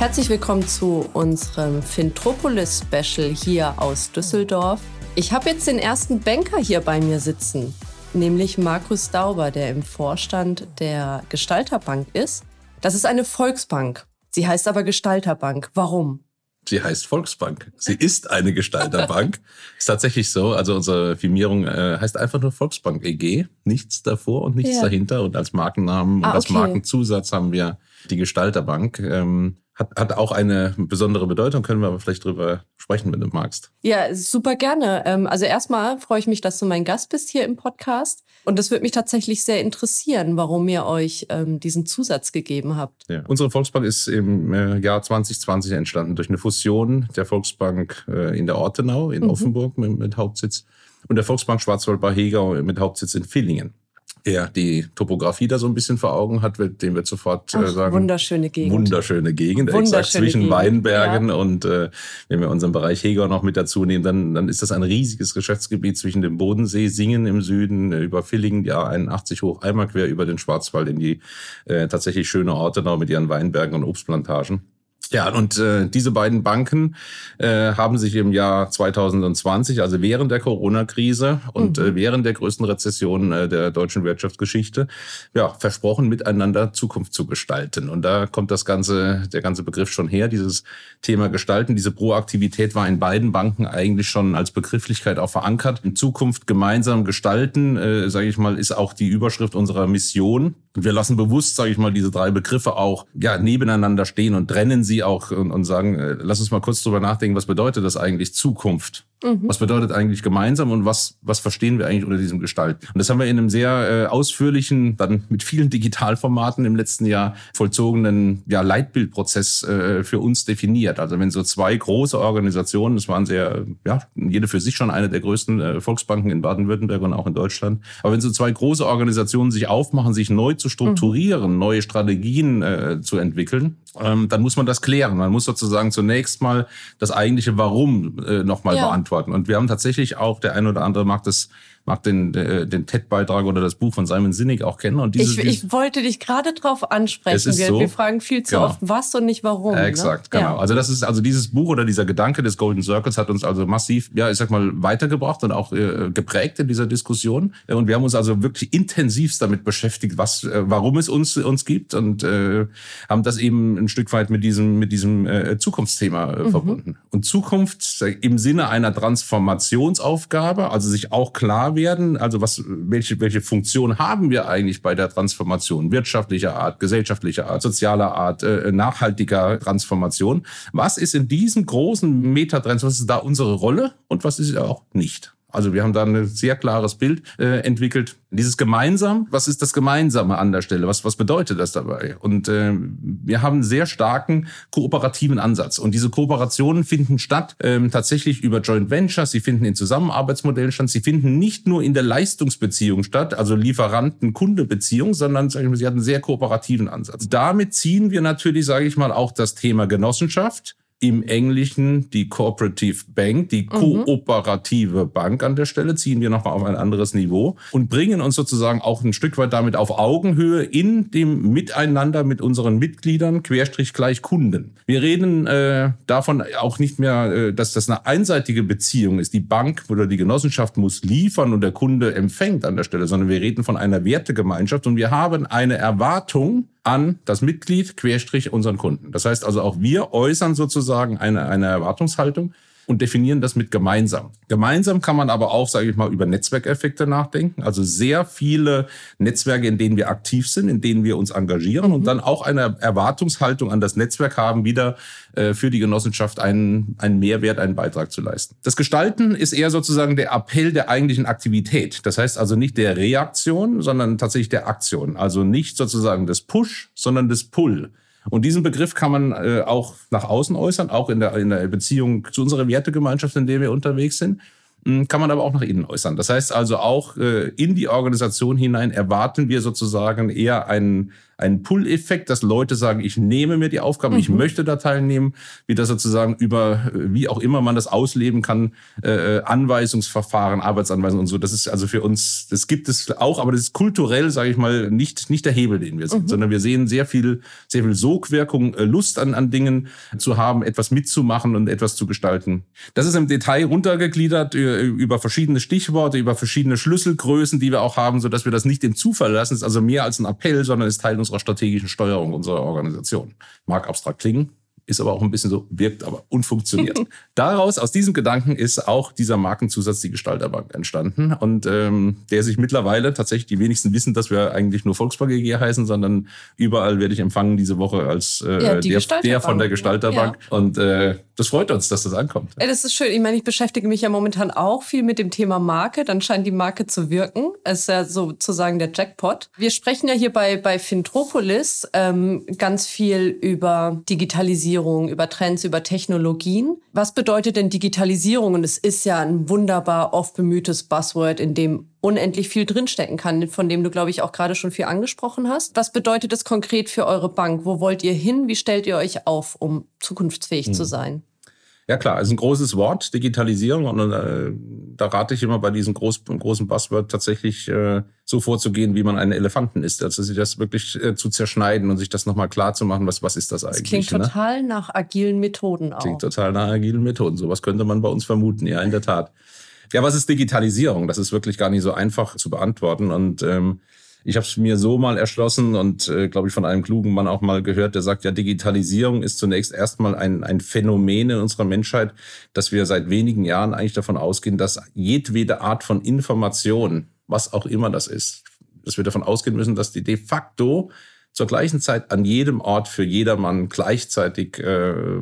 Herzlich willkommen zu unserem Fintropolis-Special hier aus Düsseldorf. Ich habe jetzt den ersten Banker hier bei mir sitzen, nämlich Markus Dauber, der im Vorstand der Gestalterbank ist. Das ist eine Volksbank. Sie heißt aber Gestalterbank. Warum? Sie heißt Volksbank. Sie ist eine Gestalterbank. ist tatsächlich so. Also unsere Firmierung äh, heißt einfach nur Volksbank EG. Nichts davor und nichts ja. dahinter. Und als Markennamen ah, und als okay. Markenzusatz haben wir die Gestalterbank. Ähm, hat, hat auch eine besondere Bedeutung, können wir aber vielleicht drüber sprechen, wenn du magst. Ja, super gerne. Ähm, also erstmal freue ich mich, dass du mein Gast bist hier im Podcast. Und es würde mich tatsächlich sehr interessieren, warum ihr euch ähm, diesen Zusatz gegeben habt. Ja. Unsere Volksbank ist im äh, Jahr 2020 entstanden durch eine Fusion der Volksbank äh, in der Ortenau in mhm. Offenburg mit, mit Hauptsitz und der Volksbank Schwarzwald-Hegau mit Hauptsitz in Villingen der die Topografie da so ein bisschen vor Augen hat, dem wird sofort äh, Ach, sagen. Wunderschöne Gegend. Wunderschöne Gegend, wunderschöne exakt zwischen Gegend. Weinbergen ja. und äh, wenn wir unseren Bereich Heger noch mit dazu nehmen, dann, dann ist das ein riesiges Geschäftsgebiet zwischen dem Bodensee, Singen im Süden, äh, über Villingen, ja 81 hoch, einmal quer über den Schwarzwald in die äh, tatsächlich schöne Orte noch mit ihren Weinbergen und Obstplantagen. Ja, und äh, diese beiden Banken äh, haben sich im Jahr 2020, also während der Corona-Krise und mhm. äh, während der größten Rezession äh, der deutschen Wirtschaftsgeschichte, ja, versprochen, miteinander Zukunft zu gestalten. Und da kommt das ganze, der ganze Begriff schon her, dieses Thema Gestalten. Diese Proaktivität war in beiden Banken eigentlich schon als Begrifflichkeit auch verankert. In Zukunft gemeinsam gestalten, äh, sage ich mal, ist auch die Überschrift unserer Mission. Und wir lassen bewusst, sage ich mal, diese drei Begriffe auch ja, nebeneinander stehen und trennen sie auch und, und sagen, äh, lass uns mal kurz drüber nachdenken, was bedeutet das eigentlich Zukunft? Mhm. Was bedeutet eigentlich gemeinsam und was, was verstehen wir eigentlich unter diesem Gestalten? Und das haben wir in einem sehr äh, ausführlichen, dann mit vielen Digitalformaten im letzten Jahr vollzogenen ja, Leitbildprozess äh, für uns definiert. Also wenn so zwei große Organisationen, das waren sehr, ja, jede für sich schon eine der größten äh, Volksbanken in Baden-Württemberg und auch in Deutschland, aber wenn so zwei große Organisationen sich aufmachen, sich neu zu strukturieren, mhm. neue Strategien äh, zu entwickeln, ähm, dann muss man das klären. Man muss sozusagen zunächst mal das eigentliche Warum äh, nochmal ja. beantworten. Und wir haben tatsächlich auch, der eine oder andere mag das mag den, äh, den TED-Beitrag oder das Buch von Simon Sinek auch kennen. Und diese, ich, ich wollte dich gerade drauf ansprechen. Wir, so, wir, fragen viel zu genau. oft, was und nicht warum. Äh, exakt, ne? genau. Ja. Also das ist also dieses Buch oder dieser Gedanke des Golden Circles hat uns also massiv, ja, ich sag mal, weitergebracht und auch äh, geprägt in dieser Diskussion. Und wir haben uns also wirklich intensivst damit beschäftigt, was, äh, warum es uns uns gibt und äh, haben das eben ein Stück weit mit diesem mit diesem äh, Zukunftsthema äh, mhm. verbunden. Und Zukunft im Sinne einer Transformationsaufgabe, also sich auch klar werden? Also was, welche, welche Funktion haben wir eigentlich bei der Transformation? Wirtschaftlicher Art, gesellschaftlicher Art, sozialer Art, äh, nachhaltiger Transformation. Was ist in diesen großen Metatrends, was ist da unsere Rolle und was ist auch nicht? Also wir haben da ein sehr klares Bild äh, entwickelt. Dieses Gemeinsam, was ist das Gemeinsame an der Stelle? Was, was bedeutet das dabei? Und äh, wir haben einen sehr starken kooperativen Ansatz. Und diese Kooperationen finden statt ähm, tatsächlich über Joint Ventures, sie finden in Zusammenarbeitsmodellen statt, sie finden nicht nur in der Leistungsbeziehung statt, also Lieferanten-Kunde-Beziehung, sondern sag ich mal, sie hat einen sehr kooperativen Ansatz. Damit ziehen wir natürlich, sage ich mal, auch das Thema Genossenschaft im Englischen die Cooperative Bank, die mhm. kooperative Bank an der Stelle, ziehen wir nochmal auf ein anderes Niveau und bringen uns sozusagen auch ein Stück weit damit auf Augenhöhe in dem Miteinander mit unseren Mitgliedern, Querstrich gleich Kunden. Wir reden äh, davon auch nicht mehr, äh, dass das eine einseitige Beziehung ist. Die Bank oder die Genossenschaft muss liefern und der Kunde empfängt an der Stelle, sondern wir reden von einer Wertegemeinschaft und wir haben eine Erwartung, an das Mitglied, Querstrich unseren Kunden. Das heißt also auch wir äußern sozusagen eine, eine Erwartungshaltung und definieren das mit gemeinsam. Gemeinsam kann man aber auch, sage ich mal, über Netzwerkeffekte nachdenken. Also sehr viele Netzwerke, in denen wir aktiv sind, in denen wir uns engagieren mhm. und dann auch eine Erwartungshaltung an das Netzwerk haben, wieder äh, für die Genossenschaft einen, einen Mehrwert, einen Beitrag zu leisten. Das Gestalten ist eher sozusagen der Appell der eigentlichen Aktivität. Das heißt also nicht der Reaktion, sondern tatsächlich der Aktion. Also nicht sozusagen des Push, sondern des Pull. Und diesen Begriff kann man äh, auch nach außen äußern, auch in der, in der Beziehung zu unserer Wertegemeinschaft, in der wir unterwegs sind. hm, kann man aber auch nach innen äußern. Das heißt also auch äh, in die Organisation hinein erwarten wir sozusagen eher einen einen Pull-Effekt, dass Leute sagen, ich nehme mir die Aufgaben, mhm. ich möchte da teilnehmen, wie das sozusagen über, wie auch immer man das ausleben kann, äh, äh, Anweisungsverfahren, Arbeitsanweisungen und so. Das ist also für uns, das gibt es auch, aber das ist kulturell, sage ich mal, nicht, nicht der Hebel, den wir sind, mhm. sondern wir sehen sehr viel, sehr viel Sogwirkung, äh, Lust an, an Dingen zu haben, etwas mitzumachen und etwas zu gestalten. Das ist im Detail runtergegliedert äh, über verschiedene Stichworte, über verschiedene Schlüsselgrößen, die wir auch haben, so dass wir das nicht dem Zufall lassen. Es ist also mehr als ein Appell, sondern ist Teil unserer unserer strategischen Steuerung unserer Organisation. Mag abstrakt klingen, ist aber auch ein bisschen so, wirkt aber unfunktioniert. Daraus, aus diesem Gedanken ist auch dieser Markenzusatz, die Gestalterbank, entstanden und ähm, der sich mittlerweile tatsächlich, die wenigsten wissen, dass wir eigentlich nur Volksbank AG heißen, sondern überall werde ich empfangen diese Woche als äh, ja, der, der, von der Gestalterbank ja. und äh, das freut uns, dass das ankommt. Ja, das ist schön. Ich meine, ich beschäftige mich ja momentan auch viel mit dem Thema Marke. Dann scheint die Marke zu wirken. Es ist ja sozusagen der Jackpot. Wir sprechen ja hier bei, bei Fintropolis ähm, ganz viel über Digitalisierung, über Trends, über Technologien. Was bedeutet denn Digitalisierung? Und es ist ja ein wunderbar oft bemühtes Buzzword, in dem unendlich viel drinstecken kann, von dem du, glaube ich, auch gerade schon viel angesprochen hast. Was bedeutet das konkret für eure Bank? Wo wollt ihr hin? Wie stellt ihr euch auf, um zukunftsfähig hm. zu sein? Ja klar, ist ein großes Wort, Digitalisierung. Und äh, da rate ich immer bei diesem groß, großen Buzzword tatsächlich äh, so vorzugehen, wie man einen Elefanten isst. Also sich das wirklich äh, zu zerschneiden und sich das nochmal klar zu machen, was, was ist das eigentlich. Das klingt ne? total nach agilen Methoden auch. Klingt total nach agilen Methoden. Sowas könnte man bei uns vermuten, ja, in der Tat. Ja, was ist Digitalisierung? Das ist wirklich gar nicht so einfach zu beantworten. Und ähm, ich habe es mir so mal erschlossen und äh, glaube ich von einem klugen Mann auch mal gehört, der sagt, ja, Digitalisierung ist zunächst erstmal ein, ein Phänomen in unserer Menschheit, dass wir seit wenigen Jahren eigentlich davon ausgehen, dass jedwede Art von Information, was auch immer das ist, dass wir davon ausgehen müssen, dass die de facto zur gleichen Zeit an jedem Ort für jedermann gleichzeitig äh,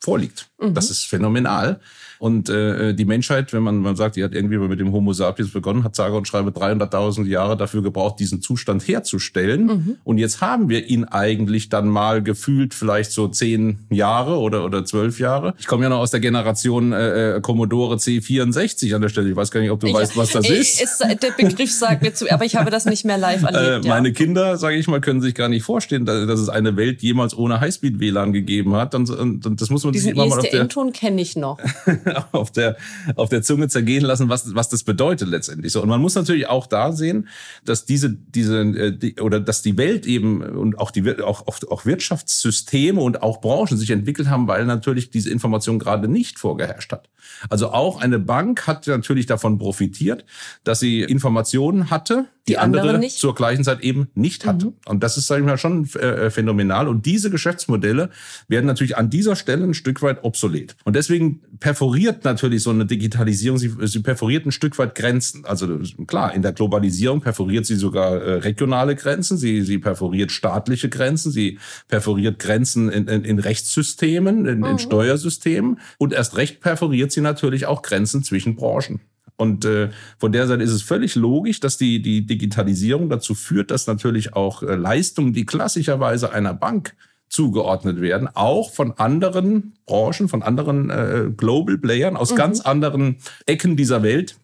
vorliegt. Mhm. Das ist phänomenal. Und äh, die Menschheit, wenn man, man sagt, die hat irgendwie mit dem Homo sapiens begonnen, hat sage und schreibe 300.000 Jahre dafür gebraucht, diesen Zustand herzustellen. Mhm. Und jetzt haben wir ihn eigentlich dann mal gefühlt vielleicht so zehn Jahre oder, oder zwölf Jahre. Ich komme ja noch aus der Generation äh, äh Commodore C64 an der Stelle. Ich weiß gar nicht, ob du ich, weißt, was das ist. ist. Der Begriff sagt mir zu, aber ich habe das nicht mehr live erlebt. Äh, meine ja. Kinder, sage ich mal, können sich gar nicht vorstellen, dass es eine Welt jemals ohne Highspeed-WLAN gegeben hat. Und, und, und das muss man Diesen sich immer mal auf der... ton kenne ich noch. auf der, auf der Zunge zergehen lassen, was, was das bedeutet letztendlich. So. Und man muss natürlich auch da sehen, dass diese, diese, äh, die, oder dass die Welt eben und auch die, auch, auch, auch Wirtschaftssysteme und auch Branchen sich entwickelt haben, weil natürlich diese Information gerade nicht vorgeherrscht hat. Also auch eine Bank hat natürlich davon profitiert, dass sie Informationen hatte, die, die andere nicht. zur gleichen Zeit eben nicht hatte. Mhm. Und das ist, sage ich mal, schon äh, phänomenal. Und diese Geschäftsmodelle werden natürlich an dieser Stelle ein Stück weit obsolet. Und deswegen perforiert natürlich so eine Digitalisierung, sie, sie perforiert ein Stück weit Grenzen. Also klar, in der Globalisierung perforiert sie sogar äh, regionale Grenzen, sie, sie perforiert staatliche Grenzen, sie perforiert Grenzen in, in, in Rechtssystemen, in, mhm. in Steuersystemen und erst recht perforiert sie natürlich auch Grenzen zwischen Branchen. Und äh, von der Seite ist es völlig logisch, dass die, die Digitalisierung dazu führt, dass natürlich auch äh, Leistungen, die klassischerweise einer Bank zugeordnet werden, auch von anderen Branchen, von anderen äh, Global Playern aus mhm. ganz anderen Ecken dieser Welt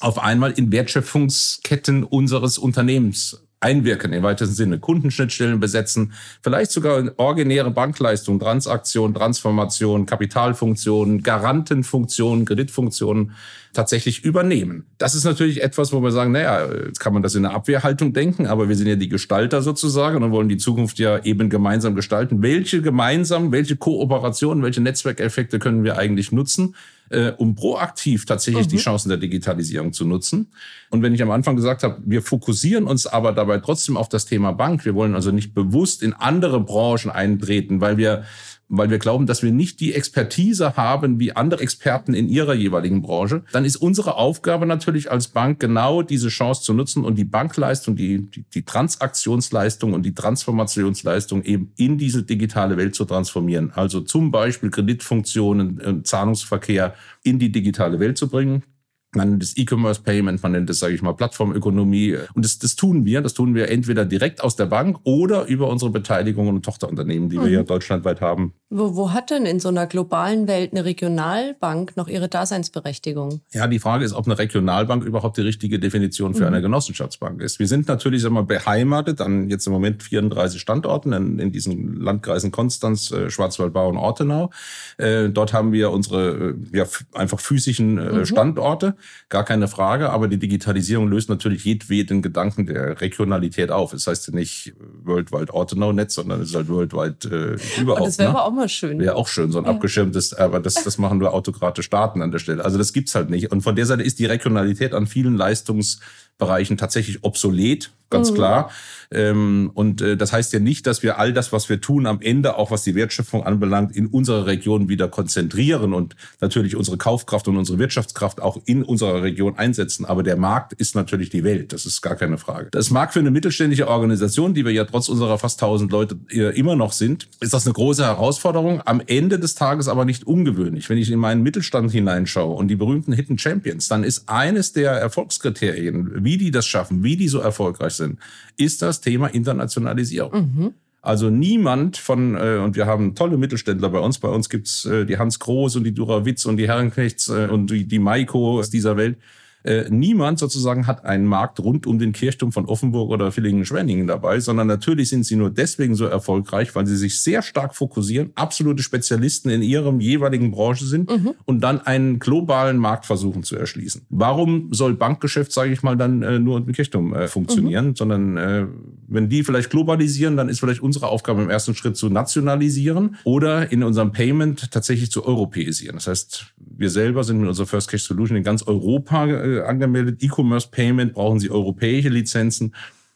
auf einmal in Wertschöpfungsketten unseres Unternehmens einwirken im weitesten Sinne, Kundenschnittstellen besetzen, vielleicht sogar originäre Bankleistungen, Transaktionen, Transformationen, Kapitalfunktionen, Garantenfunktionen, Kreditfunktionen tatsächlich übernehmen. Das ist natürlich etwas, wo wir sagen, naja, jetzt kann man das in der Abwehrhaltung denken, aber wir sind ja die Gestalter sozusagen und wollen die Zukunft ja eben gemeinsam gestalten. Welche gemeinsam, welche Kooperationen, welche Netzwerkeffekte können wir eigentlich nutzen? Äh, um proaktiv tatsächlich mhm. die Chancen der Digitalisierung zu nutzen. Und wenn ich am Anfang gesagt habe, wir fokussieren uns aber dabei trotzdem auf das Thema Bank, wir wollen also nicht bewusst in andere Branchen eintreten, weil wir weil wir glauben, dass wir nicht die Expertise haben wie andere Experten in ihrer jeweiligen Branche, dann ist unsere Aufgabe natürlich als Bank genau diese Chance zu nutzen und die Bankleistung, die, die, die Transaktionsleistung und die Transformationsleistung eben in diese digitale Welt zu transformieren. Also zum Beispiel Kreditfunktionen, äh, Zahlungsverkehr in die digitale Welt zu bringen. Man nennt es E-Commerce Payment, man nennt es, sage ich mal, Plattformökonomie. Und das, das tun wir. Das tun wir entweder direkt aus der Bank oder über unsere Beteiligungen und Tochterunternehmen, die mhm. wir ja deutschlandweit haben. Wo, wo hat denn in so einer globalen Welt eine Regionalbank noch ihre Daseinsberechtigung? Ja, die Frage ist, ob eine Regionalbank überhaupt die richtige Definition für mhm. eine Genossenschaftsbank ist. Wir sind natürlich sag mal, beheimatet an jetzt im Moment 34 Standorten in, in diesen Landkreisen Konstanz, äh, Schwarzwaldbau und Ortenau. Äh, dort haben wir unsere äh, ja, einfach physischen äh, mhm. Standorte gar keine Frage. Aber die Digitalisierung löst natürlich jedweden Gedanken der Regionalität auf. Das heißt ja nicht Worldwide Ortenau-Netz, sondern es ist halt Worldwide äh, überhaupt. Und das wäre ne? aber auch mal schön. Wäre auch schön, so ein ja. abgeschirmtes, aber das, das machen nur autokrate Staaten an der Stelle. Also das gibt's halt nicht. Und von der Seite ist die Regionalität an vielen Leistungsbereichen tatsächlich obsolet ganz mhm. klar. Ähm, und äh, das heißt ja nicht, dass wir all das, was wir tun, am Ende, auch was die Wertschöpfung anbelangt, in unserer Region wieder konzentrieren und natürlich unsere Kaufkraft und unsere Wirtschaftskraft auch in unserer Region einsetzen. Aber der Markt ist natürlich die Welt. Das ist gar keine Frage. Das mag für eine mittelständische Organisation, die wir ja trotz unserer fast 1000 Leute äh, immer noch sind, ist das eine große Herausforderung. Am Ende des Tages aber nicht ungewöhnlich. Wenn ich in meinen Mittelstand hineinschaue und die berühmten Hidden Champions, dann ist eines der Erfolgskriterien, wie die das schaffen, wie die so erfolgreich sind, ist das Thema Internationalisierung. Mhm. Also niemand von, äh, und wir haben tolle Mittelständler bei uns, bei uns gibt's äh, die Hans Groß und die Dura Witz und die Herrenknechts äh, und die, die Maiko aus dieser Welt. Äh, niemand sozusagen hat einen Markt rund um den Kirchturm von Offenburg oder Villingen-Schwenningen dabei, sondern natürlich sind sie nur deswegen so erfolgreich, weil sie sich sehr stark fokussieren, absolute Spezialisten in ihrem jeweiligen Branche sind mhm. und dann einen globalen Markt versuchen zu erschließen. Warum soll Bankgeschäft, sage ich mal, dann äh, nur im Kirchturm äh, funktionieren, mhm. sondern äh, wenn die vielleicht globalisieren, dann ist vielleicht unsere Aufgabe im ersten Schritt zu nationalisieren oder in unserem Payment tatsächlich zu europäisieren. Das heißt, wir selber sind mit unserer First Cash Solution in ganz Europa äh, angemeldet. E-Commerce Payment brauchen Sie europäische Lizenzen.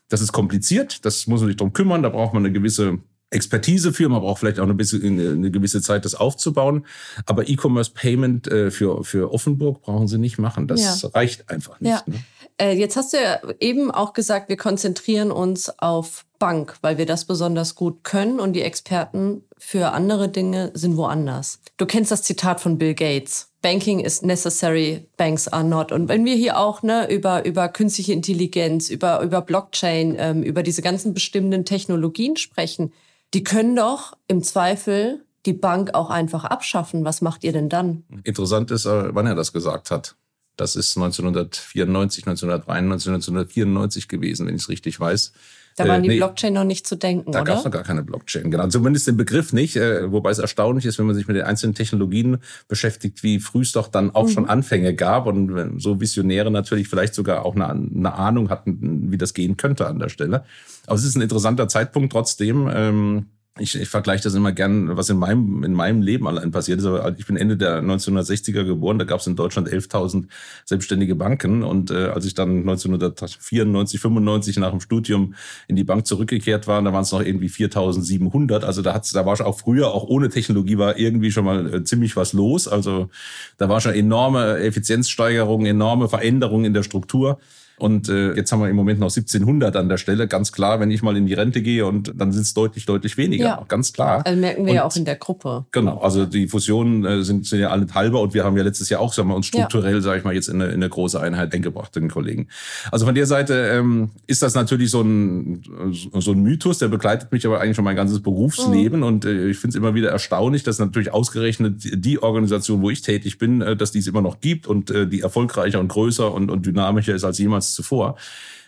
Das ist kompliziert. Das muss man sich drum kümmern. Da braucht man eine gewisse Expertise für. Man braucht vielleicht auch eine, bisschen, eine gewisse Zeit, das aufzubauen. Aber E-Commerce Payment äh, für, für Offenburg brauchen Sie nicht machen. Das ja. reicht einfach nicht. Ja. Ne? Äh, jetzt hast du ja eben auch gesagt, wir konzentrieren uns auf Bank, weil wir das besonders gut können und die Experten für andere Dinge sind woanders. Du kennst das Zitat von Bill Gates. Banking is necessary, banks are not. Und wenn wir hier auch ne, über, über künstliche Intelligenz, über, über Blockchain, ähm, über diese ganzen bestimmenden Technologien sprechen, die können doch im Zweifel die Bank auch einfach abschaffen. Was macht ihr denn dann? Interessant ist, äh, wann er das gesagt hat. Das ist 1994, 1993, 1994 gewesen, wenn ich es richtig weiß. Da waren äh, die nee, Blockchain noch nicht zu denken, da oder? Da gab es noch gar keine Blockchain, genau. Zumindest den Begriff nicht, äh, wobei es erstaunlich ist, wenn man sich mit den einzelnen Technologien beschäftigt, wie früh es doch dann auch mhm. schon Anfänge gab und so Visionäre natürlich vielleicht sogar auch eine, eine, Ahnung hatten, wie das gehen könnte an der Stelle. Aber es ist ein interessanter Zeitpunkt trotzdem. Ähm, ich, ich vergleiche das immer gern, was in meinem, in meinem Leben allein passiert ist. Aber ich bin Ende der 1960er geboren, da gab es in Deutschland 11.000 selbstständige Banken. Und äh, als ich dann 1994, 95 nach dem Studium in die Bank zurückgekehrt war, da waren es noch irgendwie 4.700. Also da, hat's, da war schon auch früher, auch ohne Technologie, war irgendwie schon mal äh, ziemlich was los. Also da war schon enorme Effizienzsteigerung, enorme Veränderungen in der Struktur. Und äh, jetzt haben wir im Moment noch 1700 an der Stelle. Ganz klar, wenn ich mal in die Rente gehe und dann sind es deutlich, deutlich weniger. Ja. Ganz klar. Also merken wir und, ja auch in der Gruppe. Genau. Also die Fusionen äh, sind, sind ja alle halber und wir haben ja letztes Jahr auch, sagen wir, uns strukturell, ja. sage ich mal, jetzt in eine, in eine große Einheit eingebracht, den Kollegen. Also von der Seite ähm, ist das natürlich so ein, so ein Mythos, der begleitet mich aber eigentlich schon mein ganzes Berufsleben. Mhm. Und äh, ich finde es immer wieder erstaunlich, dass natürlich ausgerechnet die Organisation, wo ich tätig bin, äh, dass die es immer noch gibt und äh, die erfolgreicher und größer und, und dynamischer ist als jemals zuvor.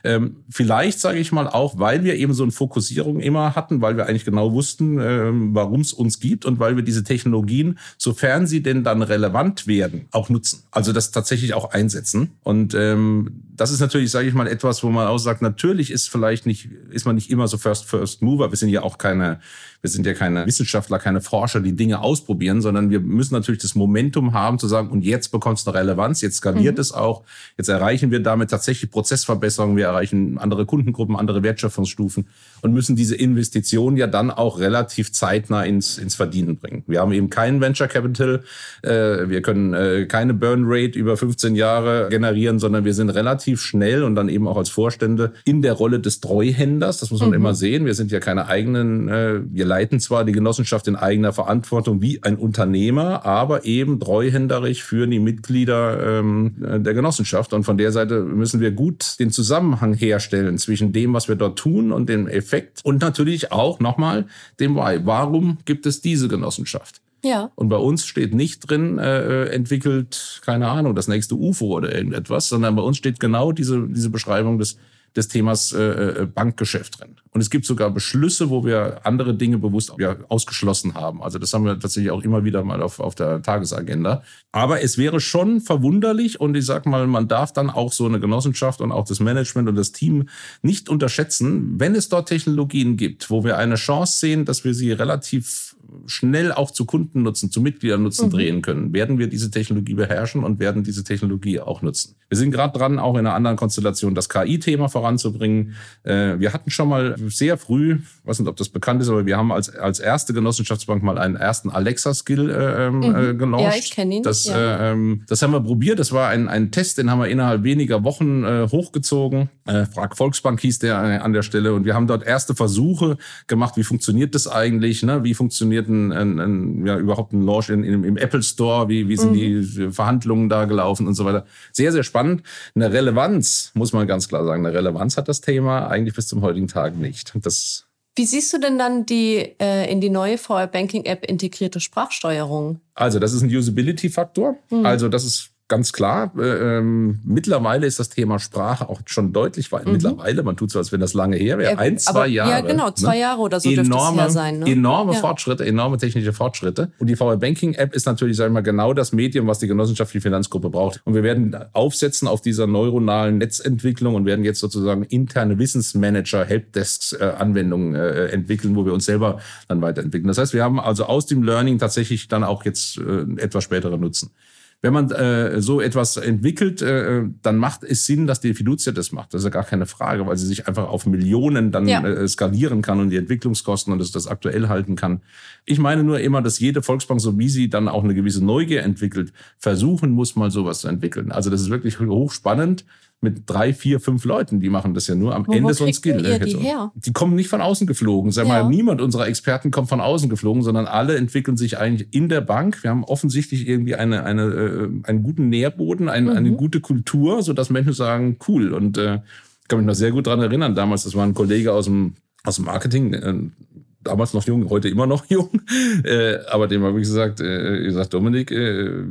Ähm, vielleicht sage ich mal auch, weil wir eben so eine Fokussierung immer hatten, weil wir eigentlich genau wussten, ähm, warum es uns gibt und weil wir diese Technologien, sofern sie denn dann relevant werden, auch nutzen. Also das tatsächlich auch einsetzen. Und ähm, das ist natürlich, sage ich mal, etwas, wo man auch sagt, natürlich ist vielleicht nicht, ist man nicht immer so First First Mover. Wir sind ja auch keine, wir sind ja keine Wissenschaftler, keine Forscher, die Dinge ausprobieren, sondern wir müssen natürlich das Momentum haben zu sagen, und jetzt bekommt es eine Relevanz, jetzt skaliert mhm. es auch, jetzt erreichen wir damit tatsächlich Prozessverbesserungen, wir erreichen andere Kundengruppen, andere Wertschöpfungsstufen und müssen diese Investitionen ja dann auch relativ zeitnah ins, ins Verdienen bringen. Wir haben eben keinen Venture Capital, äh, wir können äh, keine Burn Rate über 15 Jahre generieren, sondern wir sind relativ relativ schnell und dann eben auch als Vorstände in der Rolle des Treuhänders. Das muss man mhm. immer sehen. Wir sind ja keine eigenen, äh, wir leiten zwar die Genossenschaft in eigener Verantwortung wie ein Unternehmer, aber eben treuhänderisch für die Mitglieder ähm, der Genossenschaft. Und von der Seite müssen wir gut den Zusammenhang herstellen zwischen dem, was wir dort tun und dem Effekt und natürlich auch nochmal dem Why. Warum gibt es diese Genossenschaft? Ja. Und bei uns steht nicht drin, äh, entwickelt, keine Ahnung, das nächste UFO oder irgendetwas, sondern bei uns steht genau diese, diese Beschreibung des, des Themas äh, äh, Bankgeschäft drin. Und es gibt sogar Beschlüsse, wo wir andere Dinge bewusst ja, ausgeschlossen haben. Also das haben wir tatsächlich auch immer wieder mal auf, auf der Tagesagenda. Aber es wäre schon verwunderlich und ich sag mal, man darf dann auch so eine Genossenschaft und auch das Management und das Team nicht unterschätzen, wenn es dort Technologien gibt, wo wir eine Chance sehen, dass wir sie relativ schnell auch zu Kundennutzen, zu Mitgliedernutzen mhm. drehen können, werden wir diese Technologie beherrschen und werden diese Technologie auch nutzen. Wir sind gerade dran, auch in einer anderen Konstellation das KI-Thema voranzubringen. Äh, wir hatten schon mal sehr früh, weiß nicht, ob das bekannt ist, aber wir haben als, als erste Genossenschaftsbank mal einen ersten Alexa-Skill äh, ähm, mhm. äh, gelauncht. Ja, ich kenne ihn. Das, ja. äh, ähm, das haben wir probiert. Das war ein, ein Test, den haben wir innerhalb weniger Wochen äh, hochgezogen. Äh, Frag Volksbank hieß der äh, an der Stelle. Und wir haben dort erste Versuche gemacht. Wie funktioniert das eigentlich? Ne? Wie funktioniert ein, ein, ein, ja, überhaupt ein Launch in, in, im Apple Store? Wie, wie sind mhm. die Verhandlungen da gelaufen und so weiter? Sehr, sehr spannend. Eine Relevanz, muss man ganz klar sagen, eine Relevanz hat das Thema eigentlich bis zum heutigen Tag nicht. Das wie siehst du denn dann die äh, in die neue VR Banking App integrierte Sprachsteuerung? Also, das ist ein Usability-Faktor. Mhm. Also, das ist ganz klar. Äh, ähm, mittlerweile ist das Thema Sprache auch schon deutlich weit. Mhm. Mittlerweile, man tut so, als wenn das lange her wäre. Ein, zwei aber, Jahre. Ja, genau, zwei ne? Jahre oder so enorme, dürfte es ja sein. Ne? Enorme ja. Fortschritte, enorme technische Fortschritte. Und die VR Banking App ist natürlich, sagen wir mal, genau das Medium, was die genossenschaftliche Finanzgruppe braucht. Und wir werden aufsetzen auf dieser neuronalen Netzentwicklung und werden jetzt sozusagen interne Wissensmanager, Helpdesks, äh, Anwendungen äh, entwickeln, wo wir uns selber dann weiterentwickeln. Das heißt, wir haben also aus dem Learning tatsächlich dann auch jetzt äh, etwas spätere Nutzen wenn man äh, so etwas entwickelt, äh, dann macht es Sinn, dass die Fiducia das macht. Das ist ja gar keine Frage, weil sie sich einfach auf Millionen dann ja. äh, skalieren kann und die Entwicklungskosten und das, das aktuell halten kann. Ich meine nur immer, dass jede Volksbank, so wie sie dann auch eine gewisse Neugier entwickelt, versuchen muss, mal sowas zu entwickeln. Also das ist wirklich hochspannend mit drei, vier, fünf Leuten, die machen das ja nur. Am wo, Ende so ein Skill. Die, her? die kommen nicht von außen geflogen. Sag ja. mal, niemand unserer Experten kommt von außen geflogen, sondern alle entwickeln sich eigentlich in der Bank. Wir haben offensichtlich irgendwie eine, eine, äh, einen guten Nährboden, ein, mhm. eine gute Kultur, sodass Menschen sagen, cool. Und äh, kann mich noch sehr gut dran erinnern. Damals, das war ein Kollege aus dem, aus dem Marketing, äh, damals noch jung, heute immer noch jung. Äh, aber dem habe ich gesagt, äh, gesagt, Dominik, äh,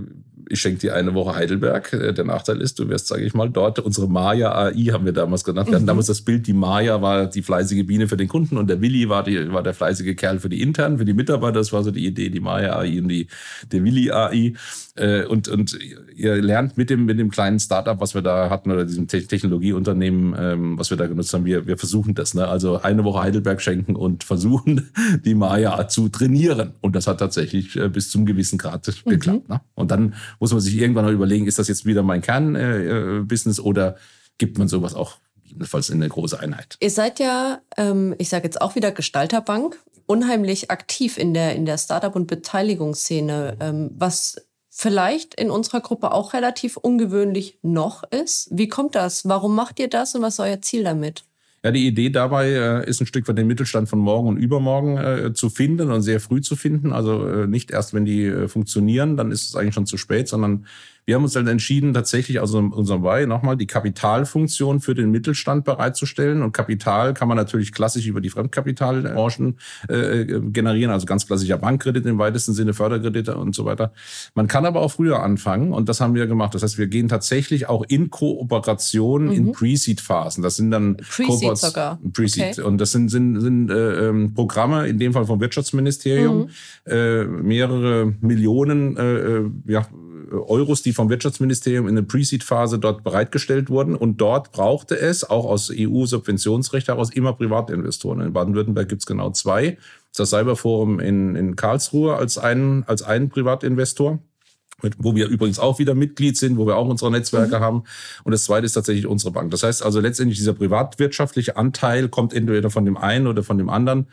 ich schenke dir eine Woche Heidelberg. Äh, der Nachteil ist, du wirst, sage ich mal, dort unsere Maya AI haben wir damals genannt. Wir hatten mhm. damals das Bild, die Maya war die fleißige Biene für den Kunden und der Willi war, die, war der fleißige Kerl für die internen, für die Mitarbeiter. Das war so die Idee, die Maya AI und die, der Willi AI. Äh, und, und ihr lernt mit dem, mit dem kleinen Startup, was wir da hatten oder diesem Technologieunternehmen, ähm, was wir da genutzt haben, wir, wir versuchen das. Ne? Also eine Woche Heidelberg schenken und versuchen, die Maya zu trainieren. Und das hat tatsächlich äh, bis zum gewissen Grad mhm. geklappt. Ne? Und dann muss man sich irgendwann noch überlegen, ist das jetzt wieder mein Kernbusiness äh, äh oder gibt man sowas auch jedenfalls in eine große Einheit? Ihr seid ja, ähm, ich sage jetzt auch wieder Gestalterbank, unheimlich aktiv in der, in der Startup- und Beteiligungsszene, ähm, was vielleicht in unserer Gruppe auch relativ ungewöhnlich noch ist. Wie kommt das? Warum macht ihr das und was ist euer Ziel damit? Ja, die Idee dabei äh, ist ein Stück weit den Mittelstand von morgen und übermorgen äh, zu finden und sehr früh zu finden. Also äh, nicht erst, wenn die äh, funktionieren, dann ist es eigentlich schon zu spät, sondern wir haben uns dann entschieden, tatsächlich aus unserem Way nochmal die Kapitalfunktion für den Mittelstand bereitzustellen. Und Kapital kann man natürlich klassisch über die Fremdkapitalbranchen äh, generieren, also ganz klassischer Bankkredit im weitesten Sinne, Förderkredite und so weiter. Man kann aber auch früher anfangen und das haben wir gemacht. Das heißt, wir gehen tatsächlich auch in Kooperation mhm. in Pre-Seed-Phasen. Das sind dann Pre-Seed sogar. Pre-Seed. Okay. Und das sind, sind, sind äh, ähm, Programme, in dem Fall vom Wirtschaftsministerium, mhm. äh, mehrere Millionen äh, äh ja, Euros, die vom Wirtschaftsministerium in der Pre-Seed-Phase dort bereitgestellt wurden. Und dort brauchte es, auch aus EU-Subventionsrecht heraus, immer Privatinvestoren. In Baden-Württemberg gibt es genau zwei. Das Cyberforum in, in Karlsruhe als einen, als einen Privatinvestor wo wir übrigens auch wieder Mitglied sind, wo wir auch unsere Netzwerke mhm. haben. Und das zweite ist tatsächlich unsere Bank. Das heißt also letztendlich dieser privatwirtschaftliche Anteil kommt entweder von dem einen oder von dem anderen.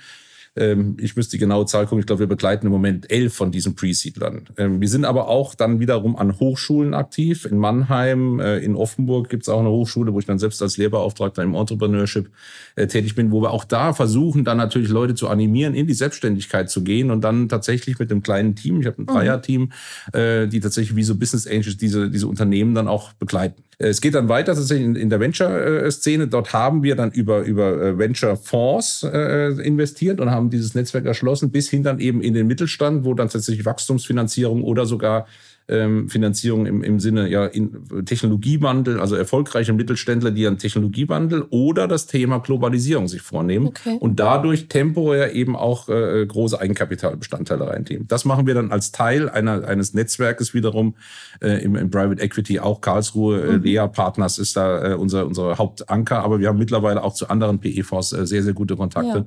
Ähm, ich müsste die genaue Zahl gucken. Ich glaube, wir begleiten im Moment elf von diesen Pre-Seedlern. Ähm, wir sind aber auch dann wiederum an Hochschulen aktiv. In Mannheim, äh, in Offenburg gibt es auch eine Hochschule, wo ich dann selbst als Lehrbeauftragter im Entrepreneurship äh, tätig bin, wo wir auch da versuchen, dann natürlich Leute zu animieren, in die Selbstständigkeit zu gehen und dann tatsächlich mit einem kleinen Team, ich habe ein mhm. Dreier-Team, äh, die tatsächlich wie so Business Angels diese, diese Unternehmen dann auch begleiten. Es geht dann weiter tatsächlich in, der Venture-Szene. Dort haben wir dann über, über Venture-Fonds investiert und haben dieses Netzwerk erschlossen, bis hin dann eben in den Mittelstand, wo dann tatsächlich Wachstumsfinanzierung oder sogar ähm, Finanzierung im, im Sinne ja in Technologiewandel, also erfolgreiche Mittelständler, die einen Technologiewandel oder das Thema Globalisierung sich vornehmen okay. und dadurch temporär eben auch äh, große Eigenkapitalbestandteile reinnehmen. Das machen wir dann als Teil einer, eines Netzwerkes wiederum äh, im, im Private Equity, auch Karlsruhe, äh, mhm. Lea Partners ist da äh, unser, unser Hauptanker, aber wir haben mittlerweile auch zu anderen PE-Fonds äh, sehr, sehr gute Kontakte. Ja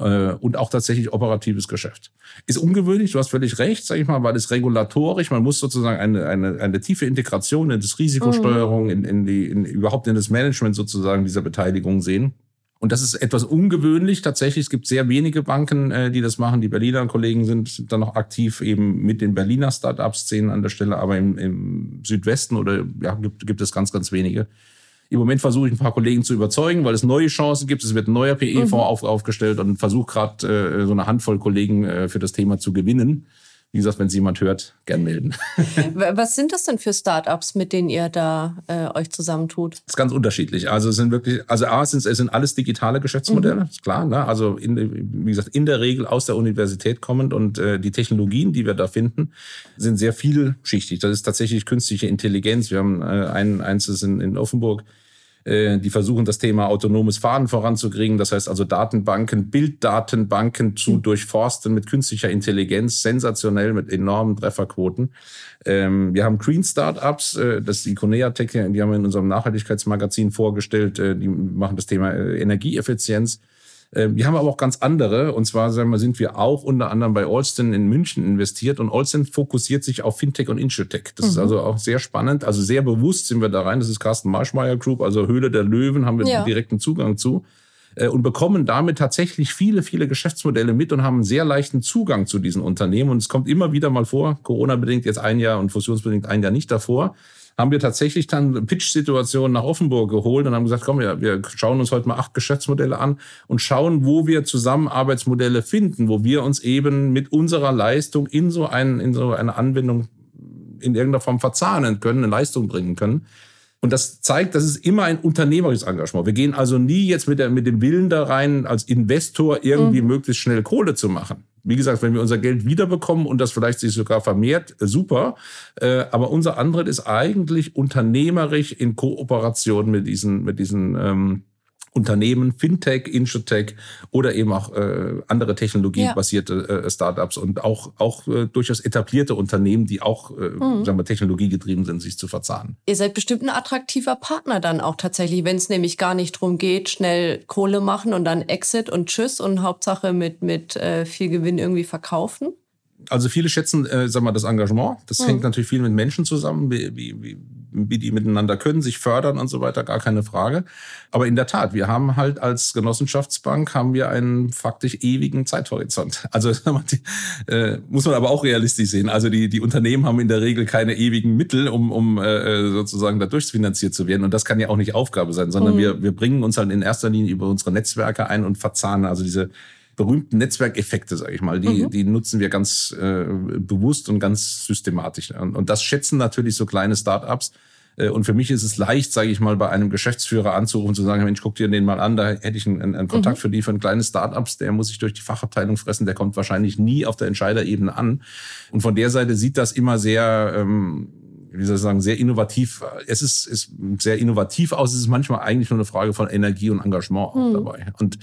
äh, und auch tatsächlich operatives Geschäft. Ist ungewöhnlich, du hast völlig recht, sage ich mal, weil es regulatorisch, man muss sozusagen eine, eine, eine tiefe Integration in das Risikosteuerung, mhm. in, in die, in, überhaupt in das Management sozusagen dieser Beteiligung sehen. Und das ist etwas ungewöhnlich tatsächlich. Es gibt sehr wenige Banken, äh, die das machen. Die Berliner Kollegen sind, sind dann noch aktiv eben mit den Berliner Start-up-Szenen an der Stelle, aber im, im Südwesten oder ja, gibt, gibt es ganz, ganz wenige. Im Moment versuche ich ein paar Kollegen zu überzeugen, weil es neue Chancen gibt. Es wird ein neuer PE-Fonds mhm. auf, aufgestellt und versuche gerade äh, so eine Handvoll Kollegen äh, für das Thema zu gewinnen. Wie gesagt, wenn es jemand hört, gern melden. Was sind das denn für Startups, mit denen ihr da äh, euch zusammentut? Das ist ganz unterschiedlich. Also es sind wirklich, also A, sind, es sind alles digitale Geschäftsmodelle, mhm. ist klar. Ne? Also in, wie gesagt, in der Regel aus der Universität kommend und äh, die Technologien, die wir da finden, sind sehr vielschichtig. Das ist tatsächlich künstliche Intelligenz. Wir haben äh, ein, eins ist in, in Offenburg, die versuchen, das Thema autonomes Fahren voranzukriegen. Das heißt also Datenbanken, Bilddatenbanken zu mhm. durchforsten mit künstlicher Intelligenz, sensationell mit enormen Trefferquoten. Ähm, wir haben Green Startups, äh, das ist die Conea Tech, die haben wir in unserem Nachhaltigkeitsmagazin vorgestellt. Äh, die machen das Thema Energieeffizienz. Ähm, wir haben aber auch ganz andere. Und zwar sagen wir, sind wir auch unter anderem bei Alston in München investiert. Und Alston fokussiert sich auf Fintech und Insurtech. Das mhm. ist also auch sehr spannend. Also sehr bewusst sind wir da rein. Das ist Carsten Marschmeier Group, also Höhle der Löwen, haben wir ja. direkten Zugang zu äh, und bekommen damit tatsächlich viele, viele Geschäftsmodelle mit und haben einen sehr leichten Zugang zu diesen Unternehmen. Und es kommt immer wieder mal vor, Corona-bedingt jetzt ein Jahr und fusionsbedingt ein Jahr nicht davor, haben wir tatsächlich dann Pitch-Situationen nach Offenburg geholt und haben gesagt, komm, wir, wir schauen uns heute mal acht Geschäftsmodelle an und schauen, wo wir Zusammenarbeitsmodelle finden, wo wir uns eben mit unserer Leistung in so, einen, in so eine Anwendung in irgendeiner Form verzahnen können, eine Leistung bringen können. Und das zeigt, das ist immer ein unternehmerisches Engagement. Wir gehen also nie jetzt mit, der, mit dem Willen da rein, als Investor irgendwie mhm. möglichst schnell Kohle zu machen. Wie gesagt, wenn wir unser Geld wiederbekommen und das vielleicht sich sogar vermehrt, äh, super. Äh, aber unser Antritt ist eigentlich unternehmerisch in Kooperation mit diesen, mit diesen ähm, Unternehmen, Fintech, Insurtech oder eben auch äh, andere technologiebasierte äh, Startups und auch, auch äh, durchaus etablierte Unternehmen, die auch äh, mhm. sagen wir, technologiegetrieben sind, sich zu verzahnen. Ihr seid bestimmt ein attraktiver Partner dann auch tatsächlich, wenn es nämlich gar nicht darum geht, schnell Kohle machen und dann Exit und Tschüss und Hauptsache mit, mit äh, viel Gewinn irgendwie verkaufen also viele schätzen, äh, sag mal, das Engagement. Das mhm. hängt natürlich viel mit Menschen zusammen, wie, wie, wie die miteinander können, sich fördern und so weiter, gar keine Frage. Aber in der Tat, wir haben halt als Genossenschaftsbank haben wir einen faktisch ewigen Zeithorizont. Also die, äh, muss man aber auch realistisch sehen. Also die, die Unternehmen haben in der Regel keine ewigen Mittel, um, um äh, sozusagen dadurch finanziert zu werden. Und das kann ja auch nicht Aufgabe sein, sondern mhm. wir, wir bringen uns halt in erster Linie über unsere Netzwerke ein und verzahnen also diese berühmten Netzwerkeffekte, sage ich mal, die, mhm. die nutzen wir ganz äh, bewusst und ganz systematisch. Und, und das schätzen natürlich so kleine Startups. Äh, und für mich ist es leicht, sage ich mal, bei einem Geschäftsführer anzurufen zu sagen, Mensch, guck dir den mal an, da hätte ich einen, einen Kontakt mhm. für die, für ein kleines Startups, der muss sich durch die Fachabteilung fressen, der kommt wahrscheinlich nie auf der Entscheiderebene an. Und von der Seite sieht das immer sehr, ähm, wie soll ich sagen, sehr innovativ. Es ist, ist sehr innovativ aus. Es ist manchmal eigentlich nur eine Frage von Energie und Engagement mhm. dabei. Und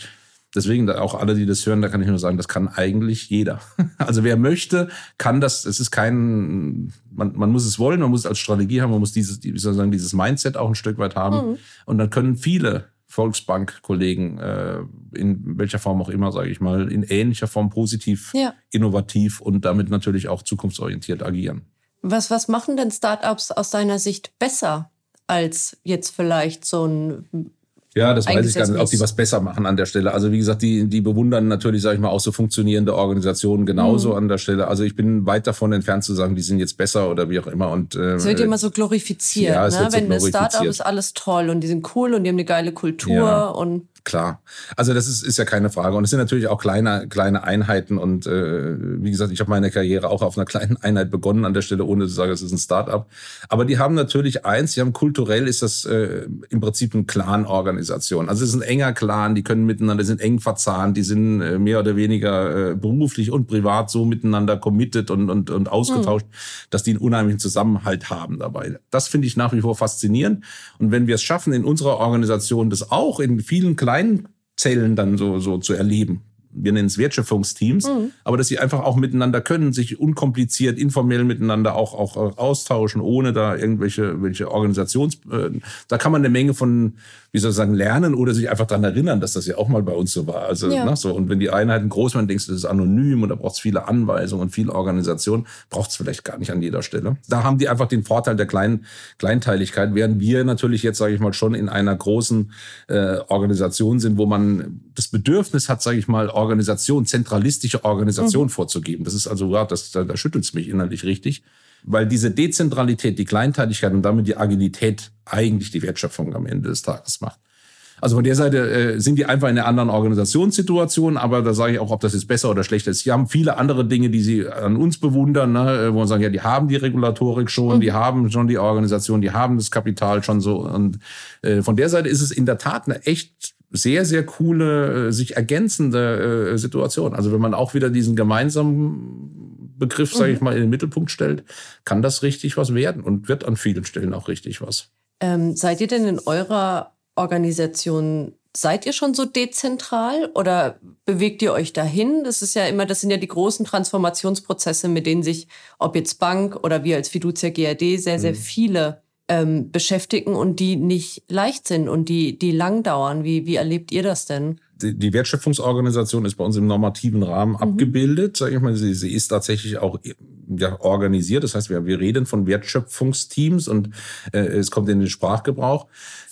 Deswegen auch alle, die das hören, da kann ich nur sagen, das kann eigentlich jeder. Also wer möchte, kann das. Es ist kein, man, man muss es wollen, man muss es als Strategie haben, man muss dieses, wie soll ich sagen, dieses Mindset auch ein Stück weit haben. Mhm. Und dann können viele Volksbank-Kollegen, äh, in welcher Form auch immer, sage ich mal, in ähnlicher Form positiv, ja. innovativ und damit natürlich auch zukunftsorientiert agieren. Was, was machen denn Startups aus deiner Sicht besser als jetzt vielleicht so ein Ja, das weiß ich gar nicht, ob die was besser machen an der Stelle. Also wie gesagt, die, die bewundern natürlich, sage ich mal, auch so funktionierende Organisationen genauso mhm. an der Stelle. Also ich bin weit davon entfernt zu sagen, die sind jetzt besser oder wie auch immer. Und äh, es wird immer so glorifiziert, ja, ne? Wenn ein Startup ist alles toll und die sind cool und die haben eine geile Kultur ja. und klar. Also das ist, ist ja keine Frage. Und es sind natürlich auch kleine, kleine Einheiten. Und äh, wie gesagt, ich habe meine Karriere auch auf einer kleinen Einheit begonnen an der Stelle, ohne zu sagen, es ist ein Start-up. Aber die haben natürlich eins, sie haben kulturell ist das äh, im Prinzip eine Clan-Organisation. Also es ist ein enger Clan, die können miteinander, sind eng verzahnt, die sind äh, mehr oder weniger äh, beruflich und privat so miteinander committed und, und, und ausgetauscht, mhm. dass die einen unheimlichen Zusammenhalt haben dabei. Das finde ich nach wie vor faszinierend. Und wenn wir es schaffen, in unserer Organisation das auch in vielen kleinen Zellen dann so, so zu erleben wir nennen es Wertschöpfungsteams, mhm. aber dass sie einfach auch miteinander können, sich unkompliziert, informell miteinander auch, auch austauschen, ohne da irgendwelche welche Organisations... Äh, da kann man eine Menge von, wie soll ich sagen, lernen oder sich einfach daran erinnern, dass das ja auch mal bei uns so war. Also, ja. ne, so. Und wenn die Einheiten groß waren, denkst du, das ist anonym und da braucht es viele Anweisungen und viel Organisation, braucht es vielleicht gar nicht an jeder Stelle. Da haben die einfach den Vorteil der kleinen Kleinteiligkeit, während wir natürlich jetzt, sage ich mal, schon in einer großen äh, Organisation sind, wo man das Bedürfnis hat, sage ich mal, Organisation, zentralistische Organisation mhm. vorzugeben. Das ist also, ja, das, da, da schüttelt es mich innerlich richtig. Weil diese Dezentralität, die Kleinteiligkeit und damit die Agilität eigentlich die Wertschöpfung am Ende des Tages macht. Also von der Seite äh, sind die einfach in einer anderen Organisationssituation, aber da sage ich auch, ob das jetzt besser oder schlechter ist. Sie haben viele andere Dinge, die sie an uns bewundern, ne, äh, wo man sagen, ja, die haben die Regulatorik schon, mhm. die haben schon die Organisation, die haben das Kapital schon so. Und äh, von der Seite ist es in der Tat eine echt sehr, sehr coole, äh, sich ergänzende äh, Situation. Also wenn man auch wieder diesen gemeinsamen Begriff, sage ich mhm. mal, in den Mittelpunkt stellt, kann das richtig was werden und wird an vielen Stellen auch richtig was. Ähm, seid ihr denn in eurer Organisation, seid ihr schon so dezentral oder bewegt ihr euch dahin? Das ist ja immer, das sind ja die großen Transformationsprozesse, mit denen sich, ob jetzt Bank oder wir als Fiducia GRD, sehr, sehr mhm. viele ähm, beschäftigen und die nicht leicht sind und die, die lang dauern. Wie, wie erlebt ihr das denn? Die Wertschöpfungsorganisation ist bei uns im normativen Rahmen mhm. abgebildet, sage ich mal. Sie, sie ist tatsächlich auch ja, organisiert. Das heißt, wir, wir reden von Wertschöpfungsteams und äh, es kommt in den Sprachgebrauch.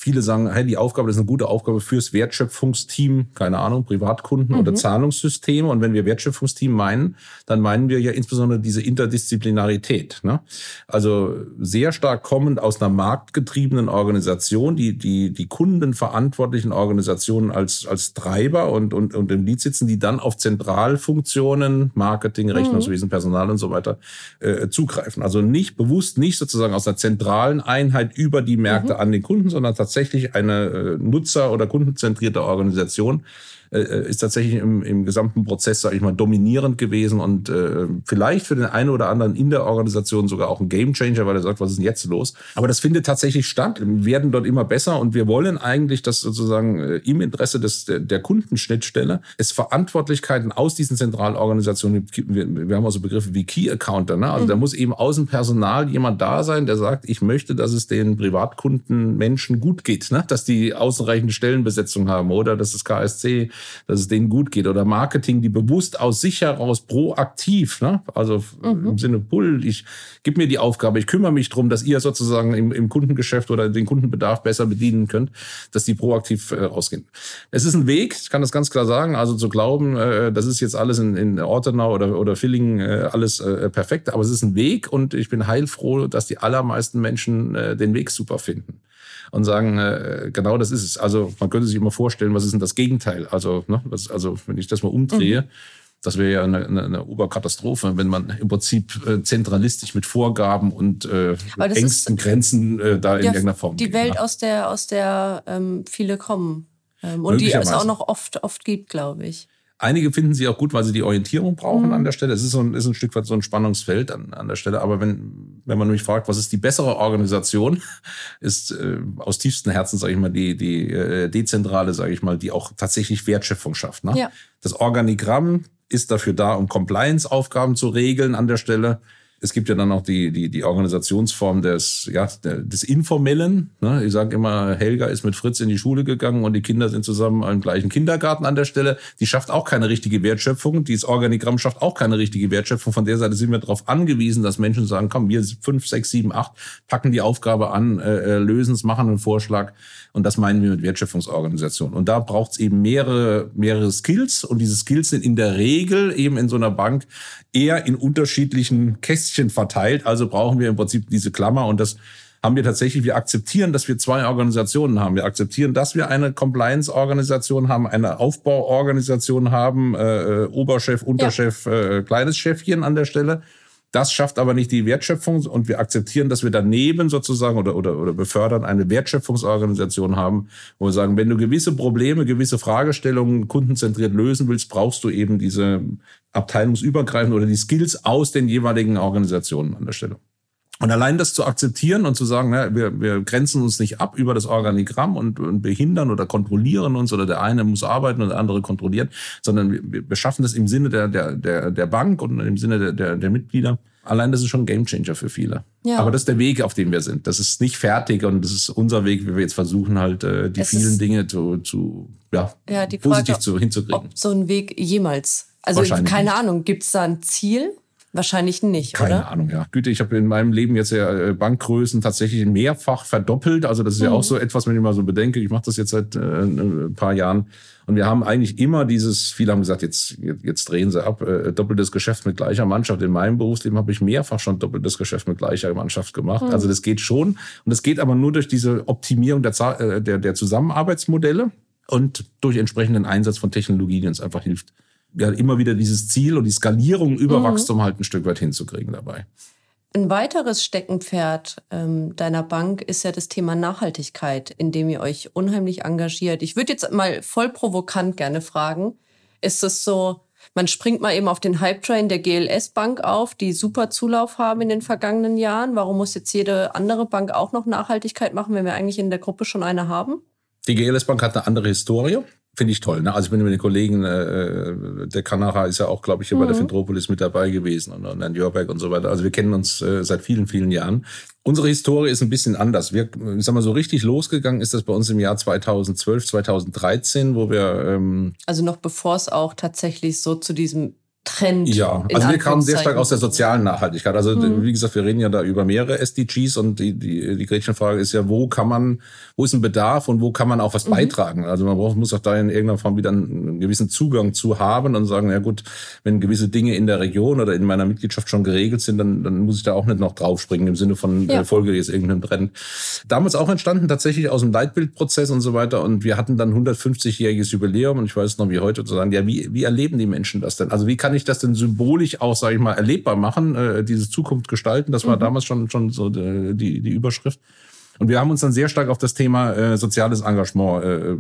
Viele sagen, hey, die Aufgabe das ist eine gute Aufgabe fürs Wertschöpfungsteam, keine Ahnung, Privatkunden mhm. oder Zahlungssysteme. Und wenn wir Wertschöpfungsteam meinen, dann meinen wir ja insbesondere diese Interdisziplinarität. Ne? Also sehr stark kommend aus einer marktgetriebenen Organisation, die die, die kundenverantwortlichen Organisationen als, als Treiber und, und, und im Lied sitzen, die dann auf Zentralfunktionen, Marketing, Rechnungswesen, Personal und so weiter äh, zugreifen. Also nicht bewusst, nicht sozusagen aus einer zentralen Einheit über die Märkte mhm. an den Kunden, sondern tatsächlich tatsächlich eine äh, nutzer- oder kundenzentrierte Organisation, äh, äh, ist tatsächlich im, im gesamten Prozess, sage ich mal, dominierend gewesen und äh, vielleicht für den einen oder anderen in der Organisation sogar auch ein Gamechanger, weil er sagt, was ist denn jetzt los? Aber das findet tatsächlich statt. Wir werden dort immer besser und wir wollen eigentlich, dass sozusagen äh, im Interesse des, der, der Kundenschnittstelle es Verantwortlichkeiten aus diesen Zentralorganisationen gibt. Wir, wir haben auch so Begriffe wie Key Accounter. Ne? Also mhm. da muss eben außen Personal jemand da sein, der sagt, ich möchte, dass es den Privatkunden Menschen gut geht, ne? dass die ausreichend Stellenbesetzung haben oder dass das KSC dass es denen gut geht. Oder Marketing, die bewusst aus sich heraus proaktiv, ne? also mhm. im Sinne Pull, ich gebe mir die Aufgabe, ich kümmere mich drum, dass ihr sozusagen im, im Kundengeschäft oder den Kundenbedarf besser bedienen könnt, dass die proaktiv äh, rausgehen. Es ist ein Weg, ich kann das ganz klar sagen, also zu glauben, äh, das ist jetzt alles in, in Ortenau oder, oder Villingen äh, alles äh, perfekt, aber es ist ein Weg und ich bin heilfroh, dass die allermeisten Menschen äh, den Weg super finden und sagen, äh, genau das ist es. Also man könnte sich immer vorstellen, was ist denn das Gegenteil? Also, ne, was, also wenn ich das mal umdrehe, mhm. das wäre ja eine, eine, eine Oberkatastrophe, wenn man im Prinzip äh, zentralistisch mit Vorgaben und äh, engsten ist, Grenzen äh, da in irgendeiner Form. Die geht, Welt, ne? aus der, aus der ähm, viele kommen. Ähm, und die es auch noch oft, oft gibt, glaube ich. Einige finden sie auch gut, weil sie die Orientierung brauchen mhm. an der Stelle. Es ist, so ein, ist ein Stück weit so ein Spannungsfeld an, an der Stelle. Aber wenn, wenn man mich fragt, was ist die bessere Organisation, ist äh, aus tiefstem Herzen, sage ich mal, die, die äh, dezentrale, sage ich mal, die auch tatsächlich Wertschöpfung schafft. Ne? Ja. Das Organigramm ist dafür da, um Compliance-Aufgaben zu regeln an der Stelle Es gibt ja dann auch die, die, die Organisationsform des, ja, des Informellen. Ne? Ich sage immer, Helga ist mit Fritz in die Schule gegangen und die Kinder sind zusammen im gleichen Kindergarten an der Stelle. Die schafft auch keine richtige Wertschöpfung. Dieses Organigramm schafft auch keine richtige Wertschöpfung. Von der Seite sind wir darauf angewiesen, dass Menschen sagen, komm, wir fünf, sechs, sieben, acht, packen die Aufgabe an, äh, äh lösen es, machen einen Vorschlag. Und das meinen wir mit Wertschöpfungsorganisation. Und da braucht es eben mehrere, mehrere Skills. Und diese Skills sind in der Regel eben in so einer Bank eher in unterschiedlichen Kästchen verteilt. Also brauchen wir im Prinzip diese Klammer und das haben wir tatsächlich, wir akzeptieren, dass wir zwei Organisationen haben. Wir akzeptieren, dass wir eine Compliance-Organisation haben, eine Aufbauorganisation haben, äh, äh Oberchef, Unterchef, ja. äh, kleines Chefchen an der Stelle. Das schafft aber nicht die Wertschöpfung und wir akzeptieren, dass wir daneben sozusagen oder, oder, oder befördern eine Wertschöpfungsorganisation haben, wo wir sagen, wenn du gewisse Probleme, gewisse Fragestellungen kundenzentriert lösen willst, brauchst du eben diese abteilungsübergreifend oder die Skills aus den jeweiligen Organisationen an der Stelle. Und allein das zu akzeptieren und zu sagen, na, wir, wir grenzen uns nicht ab über das Organigramm und, und behindern oder kontrollieren uns oder der eine muss arbeiten und der andere kontrolliert, sondern wir, wir schaffen das im Sinne der, der, der, der Bank und im Sinne der, der, der Mitglieder. Allein das ist schon ein Gamechanger für viele. Ja. Aber das ist der Weg, auf dem wir sind. Das ist nicht fertig und das ist unser Weg, wie wir jetzt versuchen, halt äh, die es vielen Dinge zu, zu ja, ja die Frage, positiv zu, hinzukriegen. Ob so ein Weg jemals, also keine nicht. Ahnung, gibt es da ein Ziel? Wahrscheinlich nicht, Keine oder? Keine Ahnung, ja. Güte, ich habe in meinem Leben jetzt ja äh, Bankgrößen tatsächlich mehrfach verdoppelt. Also das ist mhm. ja auch so etwas, wenn ich mal so bedenke. Ich mache das jetzt seit äh, ein paar Jahren. Und wir haben eigentlich immer dieses, viele haben gesagt, jetzt, jetzt drehen sie ab, äh, doppeltes Geschäft mit gleicher Mannschaft. In meinem Berufsleben habe ich mehrfach schon doppeltes Geschäft mit gleicher Mannschaft gemacht. Mhm. Also das geht schon. Und das geht aber nur durch diese Optimierung der, äh, der, der Zusammenarbeitsmodelle und durch entsprechenden Einsatz von Technologien, die uns einfach hilft, ja immer wieder dieses Ziel und die Skalierung über mhm. Wachstum halt ein Stück weit hinzukriegen dabei. Ein weiteres Steckenpferd ähm, deiner Bank ist ja das Thema Nachhaltigkeit, in dem ihr euch unheimlich engagiert. Ich würde jetzt mal voll provokant gerne fragen, ist es so, man springt mal eben auf den Hype-Train der GLS-Bank auf, die super Zulauf haben in den vergangenen Jahren. Warum muss jetzt jede andere Bank auch noch Nachhaltigkeit machen, wenn wir eigentlich in der Gruppe schon eine haben? Die GLS-Bank hat eine andere Historie finde ich toll. Ne? Also ich bin mit den Kollegen, äh, äh der Kanara ist ja auch, glaube ich, hier mhm. bei der mhm. Fintropolis mit dabei gewesen und, und Herrn Jörberg und so weiter. Also wir kennen uns äh, seit vielen, vielen Jahren. Unsere Historie ist ein bisschen anders. Wir, ich sag mal, so richtig losgegangen ist das bei uns im Jahr 2012, 2013, wo wir... Ähm, also noch bevor es auch tatsächlich so zu diesem Trend. Ja, also wir kamen sehr stark aus der sozialen Nachhaltigkeit. Also mhm. wie gesagt, wir reden ja da über mehrere SDGs und die, die, die Gretchenfrage ist ja, wo kann man, wo ist ein Bedarf und wo kann man auch was mhm. beitragen? Also man braucht, muss auch da in irgendeiner Form wieder einen gewissen Zugang zu haben und sagen, ja gut, wenn gewisse Dinge in der Region oder in meiner Mitgliedschaft schon geregelt sind, dann, dann muss ich da auch nicht noch draufspringen im Sinne von ja. Folge jetzt irgendeinem Trend. Damals auch entstanden tatsächlich aus dem Leitbildprozess und so weiter und wir hatten dann 150-jähriges Jubiläum und ich weiß noch wie heute zu sagen, ja, wie, wie erleben die Menschen das denn? Also wie kann ich das denn symbolisch auch, sage ich mal, erlebbar machen, äh, diese Zukunft gestalten. Das war mhm. damals schon, schon so die, die Überschrift. Und wir haben uns dann sehr stark auf das Thema äh, soziales Engagement äh,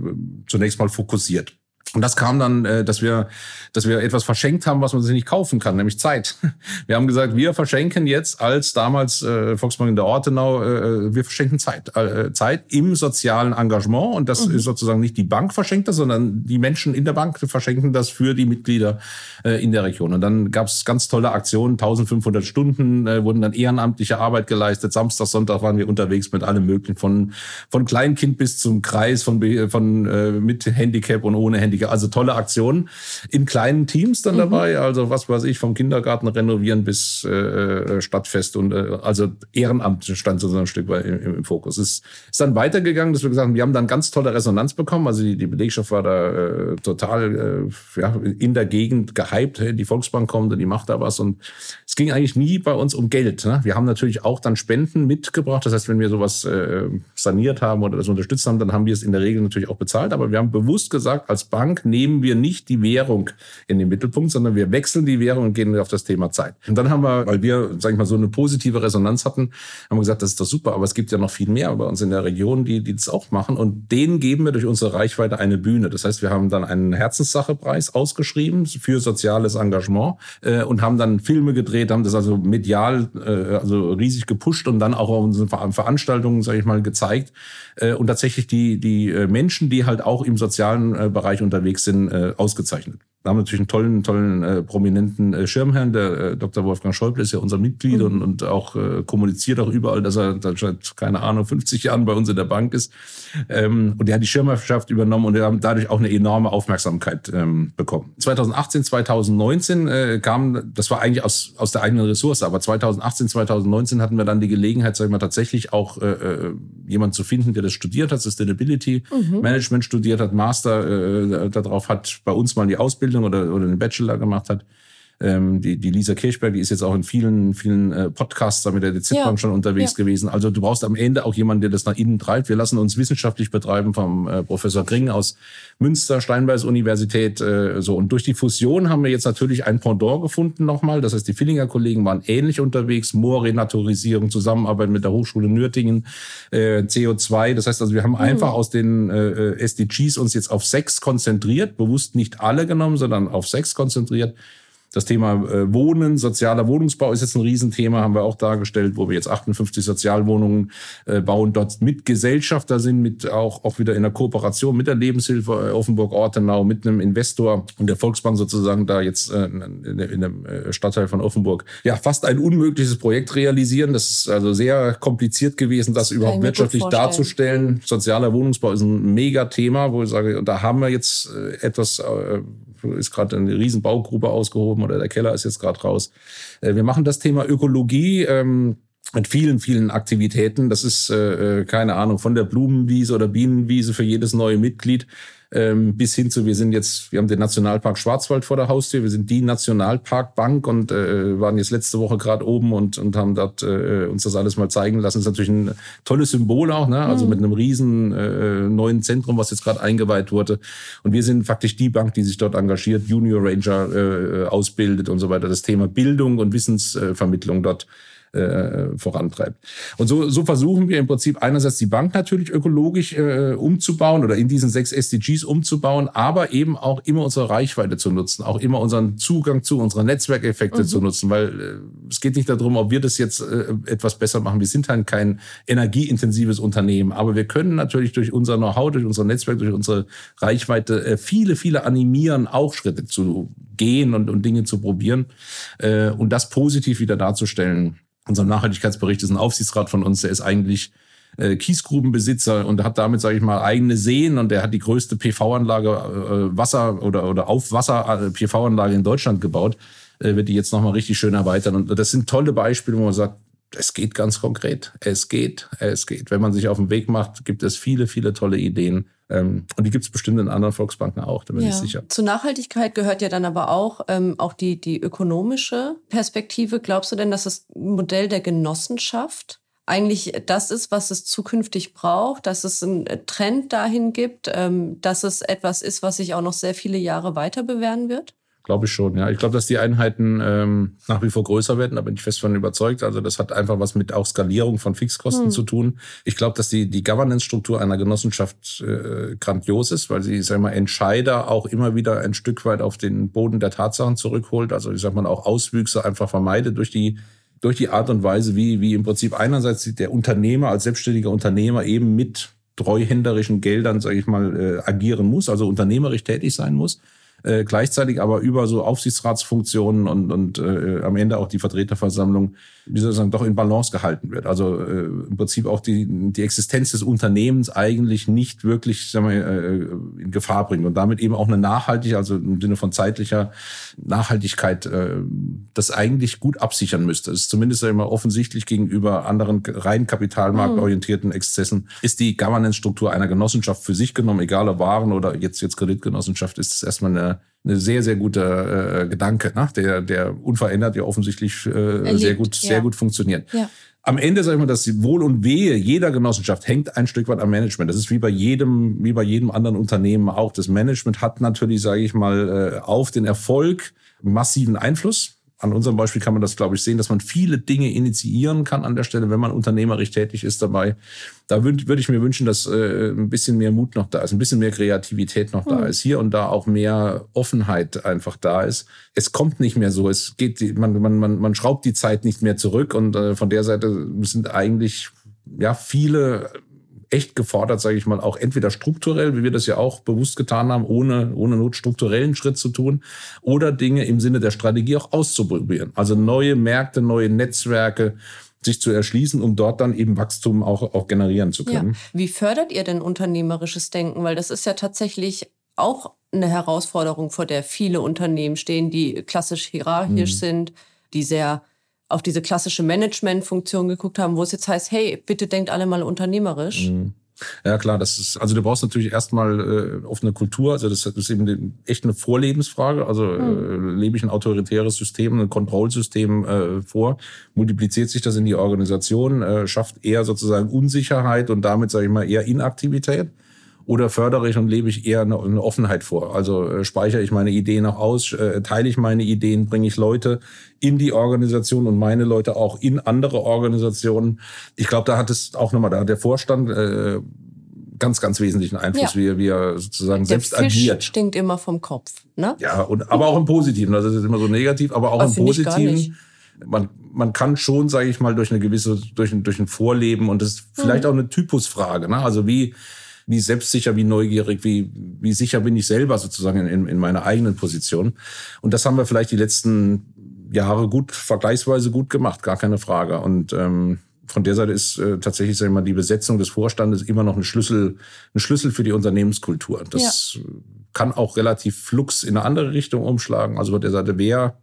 zunächst mal fokussiert. Und das kam dann, äh, dass wir, dass wir etwas verschenkt haben, was man sich nicht kaufen kann, nämlich Zeit. Wir haben gesagt, wir verschenken jetzt als damals äh, Volksbank der Ortenau, äh, äh, wir verschenken Zeit, äh, Zeit im sozialen Engagement. Und das mhm. ist sozusagen nicht die Bank verschenkt das, sondern die Menschen in der Bank verschenken das für die Mitglieder äh, in der Region. Und dann gab es ganz tolle Aktionen, 1500 Stunden äh, wurden dann ehrenamtliche Arbeit geleistet. Samstag, Sonntag waren wir unterwegs mit allem Möglichen, von von Kleinkind bis zum Kreis, von von äh, mit Handicap und ohne Handicap also tolle Aktionen in kleinen Teams dann mhm. dabei. Also was weiß ich, vom Kindergarten renovieren bis äh, äh, Stadtfest und äh, also Ehrenamt stand so ein Stück weit im, im Fokus. Es ist dann weitergegangen, dass wir gesagt haben, wir haben dann ganz tolle Resonanz bekommen. Also die, die Belegschaft war da äh, total äh, ja, in der Gegend gehypt. Hey, die Volksbank kommt und die macht da was. Und es ging eigentlich nie bei uns um Geld. Ne? Wir haben natürlich auch dann Spenden mitgebracht. Das heißt, wenn wir sowas äh, saniert haben oder das unterstützt haben, dann haben wir es in der Regel natürlich auch bezahlt. Aber wir haben bewusst gesagt, als Bank Bank nehmen wir nicht die Währung in den Mittelpunkt, sondern wir wechseln die Währung und gehen auf das Thema Zeit. Und dann haben wir, weil wir, sag ich mal, so eine positive Resonanz hatten, haben wir gesagt, das ist doch super, aber es gibt ja noch viel mehr bei uns in der Region, die, die das auch machen. Und denen geben wir durch unsere Reichweite eine Bühne. Das heißt, wir haben dann einen Herzenssachepreis ausgeschrieben für soziales Engagement äh, und haben dann Filme gedreht, haben das also medial äh, also riesig gepusht und dann auch auf unseren Veranstaltungen, sage ich mal, gezeigt. Äh, und tatsächlich die, die äh, Menschen, die halt auch im sozialen äh, Bereich unterwegs unterwegs sind, äh, ausgezeichnet. Wir haben natürlich einen tollen, tollen, äh, prominenten äh, Schirmherrn, der äh, Dr. Wolfgang Schäuble ist ja unser Mitglied mhm. und, und auch äh, kommuniziert auch überall, dass er seit, keine Ahnung, 50 Jahren bei uns in der Bank ist. Ähm, und der hat die Schirmherrschaft übernommen und wir haben dadurch auch eine enorme Aufmerksamkeit ähm, bekommen. 2018, 2019 äh, kam, das war eigentlich aus, aus der eigenen Ressource, aber 2018, 2019 hatten wir dann die Gelegenheit, sag ich mal, tatsächlich auch äh, äh jemand zu finden, der das studiert hat, Sustainability mhm. Management studiert hat, Master darauf hat, bei uns mal die Ausbildung Ausbildung oder, oder einen Bachelor gemacht hat. Ähm, die, die Lisa Kirchberg, die ist jetzt auch in vielen, vielen äh, Podcasts da mit der DZ-Bank ja. schon unterwegs ja. gewesen. Also du brauchst am Ende auch jemanden, der das nach innen treibt. Wir lassen uns wissenschaftlich betreiben vom äh, Professor Kring aus Münster, Steinbeis Universität. Äh, so Und durch die Fusion haben wir jetzt natürlich ein Pendant gefunden nochmal. Das heißt, die Villinger Kollegen waren ähnlich unterwegs. Moorrenaturisierung, Zusammenarbeit mit der Hochschule Nürtingen, äh, CO2. Das heißt also, wir haben mhm. einfach aus den äh, SDGs uns jetzt auf sechs konzentriert, bewusst nicht alle genommen, sondern auf sechs konzentriert das Thema äh, Wohnen, sozialer Wohnungsbau ist jetzt ein Riesenthema, haben wir auch dargestellt, wo wir jetzt 58 Sozialwohnungen äh, bauen, dort mit Gesellschafter sind, mit auch, auch wieder in der Kooperation mit der Lebenshilfe äh, Offenburg-Ortenau, mit einem Investor und der Volksbank sozusagen da jetzt in, äh, Stadtteil von Offenburg. Ja, fast ein unmögliches Projekt realisieren. Das ist also sehr kompliziert gewesen, das, das überhaupt wirtschaftlich darzustellen. Sozialer Wohnungsbau ist ein Megathema, wo ich sage, da haben wir jetzt etwas ist gerade eine riesen Baugrube ausgehoben oder der Keller ist jetzt gerade raus. Äh, wir machen das Thema Ökologie. Ähm, mit vielen, vielen Aktivitäten. Das ist, äh, äh, keine Ahnung, von der Blumenwiese oder Bienenwiese für jedes neue Mitglied ähm, bis hin zu, wir sind jetzt, wir haben den Nationalpark Schwarzwald vor der Haustür, wir sind die Nationalparkbank und äh, waren jetzt letzte Woche gerade oben und, und haben dort äh, uns das alles mal zeigen lassen. Das ist natürlich ein tolles Symbol auch, ne? also mhm. mit einem riesen äh, neuen Zentrum, was jetzt gerade eingeweiht wurde. Und wir sind faktisch die Bank, die sich dort engagiert, Junior Ranger äh, ausbildet und so weiter. Das Thema Bildung und Wissensvermittlung dort äh, vorantreibt. Und so, so versuchen wir im Prinzip einerseits die Bank natürlich ökologisch äh, umzubauen oder in diesen sechs SDGs umzubauen, aber eben auch immer unsere Reichweite zu nutzen, auch immer unseren Zugang zu unseren Netzwerkeffekte mhm. zu nutzen, weil äh, es geht nicht darum, ob wir das jetzt äh, etwas besser machen. Wir sind halt kein energieintensives Unternehmen, aber wir können natürlich durch unser Know-how, durch unser Netzwerk, durch unsere Reichweite äh, viele, viele animieren, auch Schritte zu gehen und, und Dinge zu probieren äh, und das positiv wieder darzustellen unserem Nachhaltigkeitsbericht ist ein Aufsichtsrat von uns, der ist eigentlich äh, Kiesgrubenbesitzer und hat damit, sage ich mal, eigene Seen und der hat die größte PV-Anlage, äh, Wasser oder, oder auf Wasser äh, PV-Anlage in Deutschland gebaut, äh, wird die jetzt nochmal richtig schön erweitern. Und das sind tolle Beispiele, wo man sagt, es geht ganz konkret. Es geht, es geht. Wenn man sich auf den Weg macht, gibt es viele, viele tolle Ideen. Ähm, und die gibt es bestimmt in anderen Volksbanken auch, da bin ja. ich sicher. Zur Nachhaltigkeit gehört ja dann aber auch, ähm, auch die, die ökonomische Perspektive. Glaubst du denn, dass das Modell der Genossenschaft eigentlich das ist, was es zukünftig braucht, dass es einen Trend dahin gibt, ähm, dass es etwas ist, was sich auch noch sehr viele Jahre weiter bewähren wird? Glaube ich schon, ja. Ich glaube, dass die Einheiten ähm, nach wie vor größer werden, da bin ich fest von überzeugt. Also das hat einfach was mit auch Skalierung von Fixkosten hm. zu tun. Ich glaube, dass die, die Governance-Struktur einer Genossenschaft äh, grandios ist, weil sie, sag mal, Entscheider auch immer wieder ein Stück weit auf den Boden der Tatsachen zurückholt. Also ich sag mal, auch Auswüchse einfach vermeidet durch die durch die Art und Weise, wie, wie im Prinzip einerseits der Unternehmer als selbstständiger Unternehmer eben mit treuhänderischen Geldern, sage ich mal, äh, agieren muss, also unternehmerisch tätig sein muss äh, gleichzeitig aber über so Aufsichtsratsfunktionen und, und äh, am Ende auch die Vertreterversammlung, wie soll ich sagen, doch in Balance gehalten wird. Also äh, im Prinzip auch die, die Existenz des Unternehmens eigentlich nicht wirklich sagen wir, äh, in Gefahr bringt und damit eben auch eine nachhaltige, also im Sinne von zeitlicher Nachhaltigkeit, äh, das eigentlich gut absichern müsste. Es ist zumindest immer offensichtlich gegenüber anderen rein kapitalmarktorientierten Exzessen ist die Governance-Struktur einer Genossenschaft für sich genommen, egal ob Waren oder jetzt jetzt Kreditgenossenschaft, ist es erstmal eine eine, sehr, sehr gute äh, Gedanke, ne? der, der unverändert ja offensichtlich äh, Erlebt, sehr gut, ja. sehr gut funktioniert. Ja. Am Ende sage ich mal, das Wohl und Wehe jeder Genossenschaft hängt ein Stück weit am Management. Das ist wie bei jedem, wie bei jedem anderen Unternehmen auch. Das Management hat natürlich, sage ich mal, äh, auf den Erfolg massiven Einfluss an unserem Beispiel kann man das, glaube ich, sehen, dass man viele Dinge initiieren kann an der Stelle, wenn man unternehmerisch tätig ist dabei. Da würde würd ich mir wünschen, dass äh, ein bisschen mehr Mut noch da ist, ein bisschen mehr Kreativität noch mhm. da ist, hier und da auch mehr Offenheit einfach da ist. Es kommt nicht mehr so, es geht, man, man, man, man schraubt die Zeit nicht mehr zurück und äh, von der Seite sind eigentlich ja viele echt gefordert, sage ich mal, auch entweder strukturell, wie wir das ja auch bewusst getan haben, ohne, ohne Not strukturellen Schritt zu tun, oder Dinge im Sinne der Strategie auch auszuprobieren. Also neue Märkte, neue Netzwerke, sich zu erschließen, um dort dann eben Wachstum auch, auch generieren zu können. Ja. Wie fördert ihr denn unternehmerisches Denken? Weil das ist ja tatsächlich auch eine Herausforderung, vor der viele Unternehmen stehen, die klassisch hierarchisch mhm. sind, die sehr auf diese klassische Managementfunktion geguckt haben, wo es jetzt heißt, hey, bitte denkt alle mal unternehmerisch. Mhm. Ja klar, das ist, also du brauchst natürlich erstmal äh, offene Kultur, also das, das ist eben echt eine Vorlebensfrage, also mhm. äh, lebe ich ein autoritäres System, ein Kontrollsystem äh, vor, multipliziert sich das in die Organisation, äh, schafft eher sozusagen Unsicherheit und damit, sage ich mal, eher Inaktivität oder fördere ich und lebe ich eher eine, eine Offenheit vor? Also äh, speichere ich meine Ideen auch aus, äh, teile ich meine Ideen, bringe ich Leute in die Organisation und meine Leute auch in andere Organisationen. Ich glaube, da hat es auch nochmal, da hat der Vorstand äh, ganz, ganz wesentlichen Einfluss, ja. wie, er, wie er sozusagen der selbst Fisch agiert. stinkt immer vom Kopf, ne? Ja, und, aber auch im Positiven. Also das ist immer so negativ, aber auch das im Positiven. Man, man kann schon, sage ich mal, durch eine gewisse, durch ein, durch ein Vorleben und das ist vielleicht mhm. auch eine Typusfrage. Ne? Also wie wie selbstsicher, wie neugierig, wie, wie sicher bin ich selber sozusagen in, in meiner eigenen Position. Und das haben wir vielleicht die letzten Jahre gut, vergleichsweise gut gemacht, gar keine Frage. Und ähm, von der Seite ist äh, tatsächlich, sag ich mal, die Besetzung des Vorstandes immer noch ein Schlüssel, ein Schlüssel für die Unternehmenskultur. Das ja. kann auch relativ flux in eine andere Richtung umschlagen. Also von der Seite, wer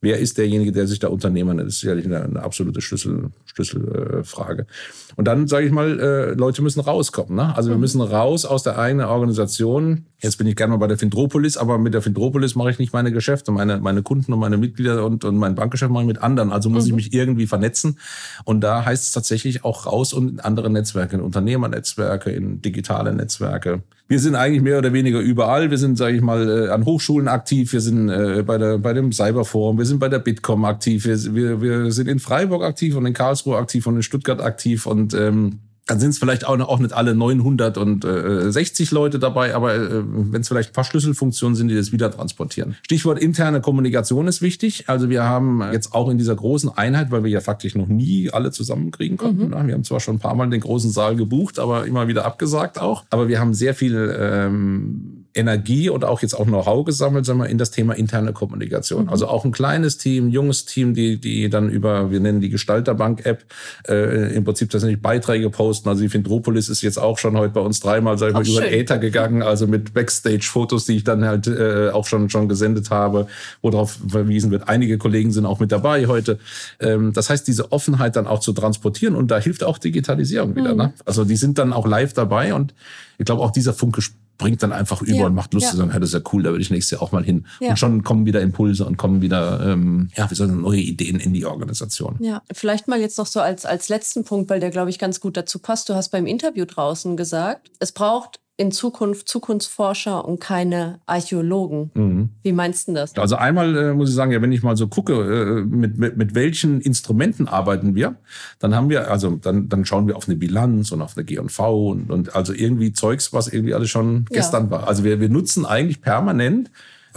wer ist derjenige, der sich da Unternehmer nennt? Das ist sicherlich eine, eine absolute Schlüssel, Schlüsselfrage. Äh, und dann sage ich mal, äh, Leute müssen rauskommen. Ne? Also mhm. wir müssen raus aus der eigenen Organisation. Jetzt bin ich gerne mal bei der Findropolis, aber mit der Findropolis mache ich nicht meine Geschäfte. Meine, meine Kunden und meine Mitglieder und, und mein Bankgeschäft mache ich mit anderen. Also muss mhm. ich mich irgendwie vernetzen. Und da heißt es tatsächlich auch raus und in andere Netzwerke, in Unternehmernetzwerke, in digitale Netzwerke wir sind eigentlich mehr oder weniger überall. Wir sind, sage ich mal, äh, an Hochschulen aktiv. Wir sind äh, bei, der, bei dem Cyberforum. Wir sind bei der Bitkom aktiv. Wir, wir, wir sind in Freiburg aktiv und in Karlsruhe aktiv und in Stuttgart aktiv und ähm, dann sind es vielleicht auch, auch nicht alle 960 äh, Leute dabei, aber äh, wenn es vielleicht ein paar Schlüsselfunktionen sind, die das wieder transportieren. Stichwort interne Kommunikation ist wichtig. Also wir haben jetzt auch in dieser großen Einheit, weil wir ja faktisch noch nie alle zusammenkriegen konnten. Mhm. Wir haben zwar schon ein paar Mal den großen Saal gebucht, aber immer wieder abgesagt auch. Aber wir haben sehr viel ähm, Energie und auch jetzt auch Know-how gesammelt, sagen wir, in das Thema interne Kommunikation. Mhm. Also auch ein kleines Team, junges Team, die, die dann über, wir nennen die Gestalterbank-App, äh, im Prinzip tatsächlich Beiträge posten. Also die Findropolis ist jetzt auch schon heute bei uns dreimal, sag ich mal, über den Äther gegangen, also mit Backstage-Fotos, die ich dann halt äh, auch schon, schon gesendet habe, worauf verwiesen wird. Einige Kollegen sind auch mit dabei heute. Ähm, das heißt, diese Offenheit dann auch zu transportieren und da hilft auch Digitalisierung wieder. Mhm. Ne? Also die sind dann auch live dabei und ich glaube auch dieser Funke bringt dann einfach über ja, und macht Lust ja. zu sagen, hey, das ist ja cool, da würde ich nächstes Jahr auch mal hin. Ja. Und schon kommen wieder Impulse und kommen wieder, ähm, ja, wie sagen, neue Ideen in die Organisation. Ja, vielleicht mal jetzt noch so als, als letzten Punkt, weil der, glaube ich, ganz gut dazu passt. Du hast beim Interview draußen gesagt, es braucht in Zukunft Zukunftsforscher und keine Archäologen. Mhm. Wie meinst du das? Also einmal äh, muss ich sagen, ja, wenn ich mal so gucke, äh, mit, mit, mit welchen Instrumenten arbeiten wir, dann haben wir, also dann, dann schauen wir auf eine Bilanz und auf eine G&V und, und also irgendwie Zeugs, was irgendwie alles schon gestern ja. war. Also wir, wir nutzen eigentlich permanent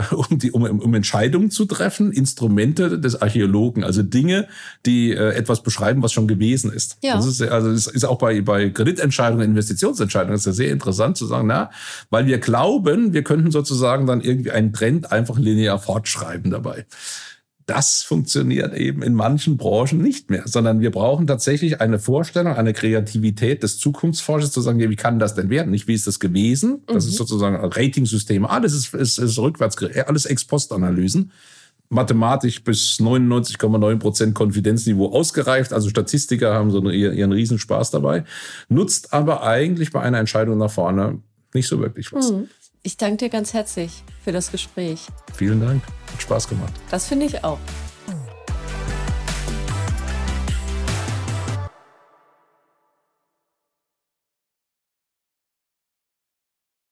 um, die, um, um Entscheidungen zu treffen, Instrumente des Archäologen, also Dinge, die äh, etwas beschreiben, was schon gewesen ist. Ja. Das ist also das ist auch bei, bei Kreditentscheidungen, Investitionsentscheidungen ist ja sehr interessant zu sagen, na, weil wir glauben, wir könnten sozusagen dann irgendwie einen Trend einfach linear fortschreiben dabei. Das funktioniert eben in manchen Branchen nicht mehr, sondern wir brauchen tatsächlich eine Vorstellung, eine Kreativität des Zukunftsforschers zu sagen, wie kann das denn werden? Nicht, wie ist das gewesen? Das mhm. ist sozusagen Ratingsystem. Alles ist, ist, ist rückwärts, alles Ex-Post-Analysen mathematisch bis 99,9 Prozent Konfidenzniveau ausgereift. Also Statistiker haben so ihren, ihren Riesenspaß dabei. Nutzt aber eigentlich bei einer Entscheidung nach vorne nicht so wirklich was. Mhm. Ich danke dir ganz herzlich für das Gespräch. Vielen Dank. Hat Spaß gemacht. Das finde ich auch.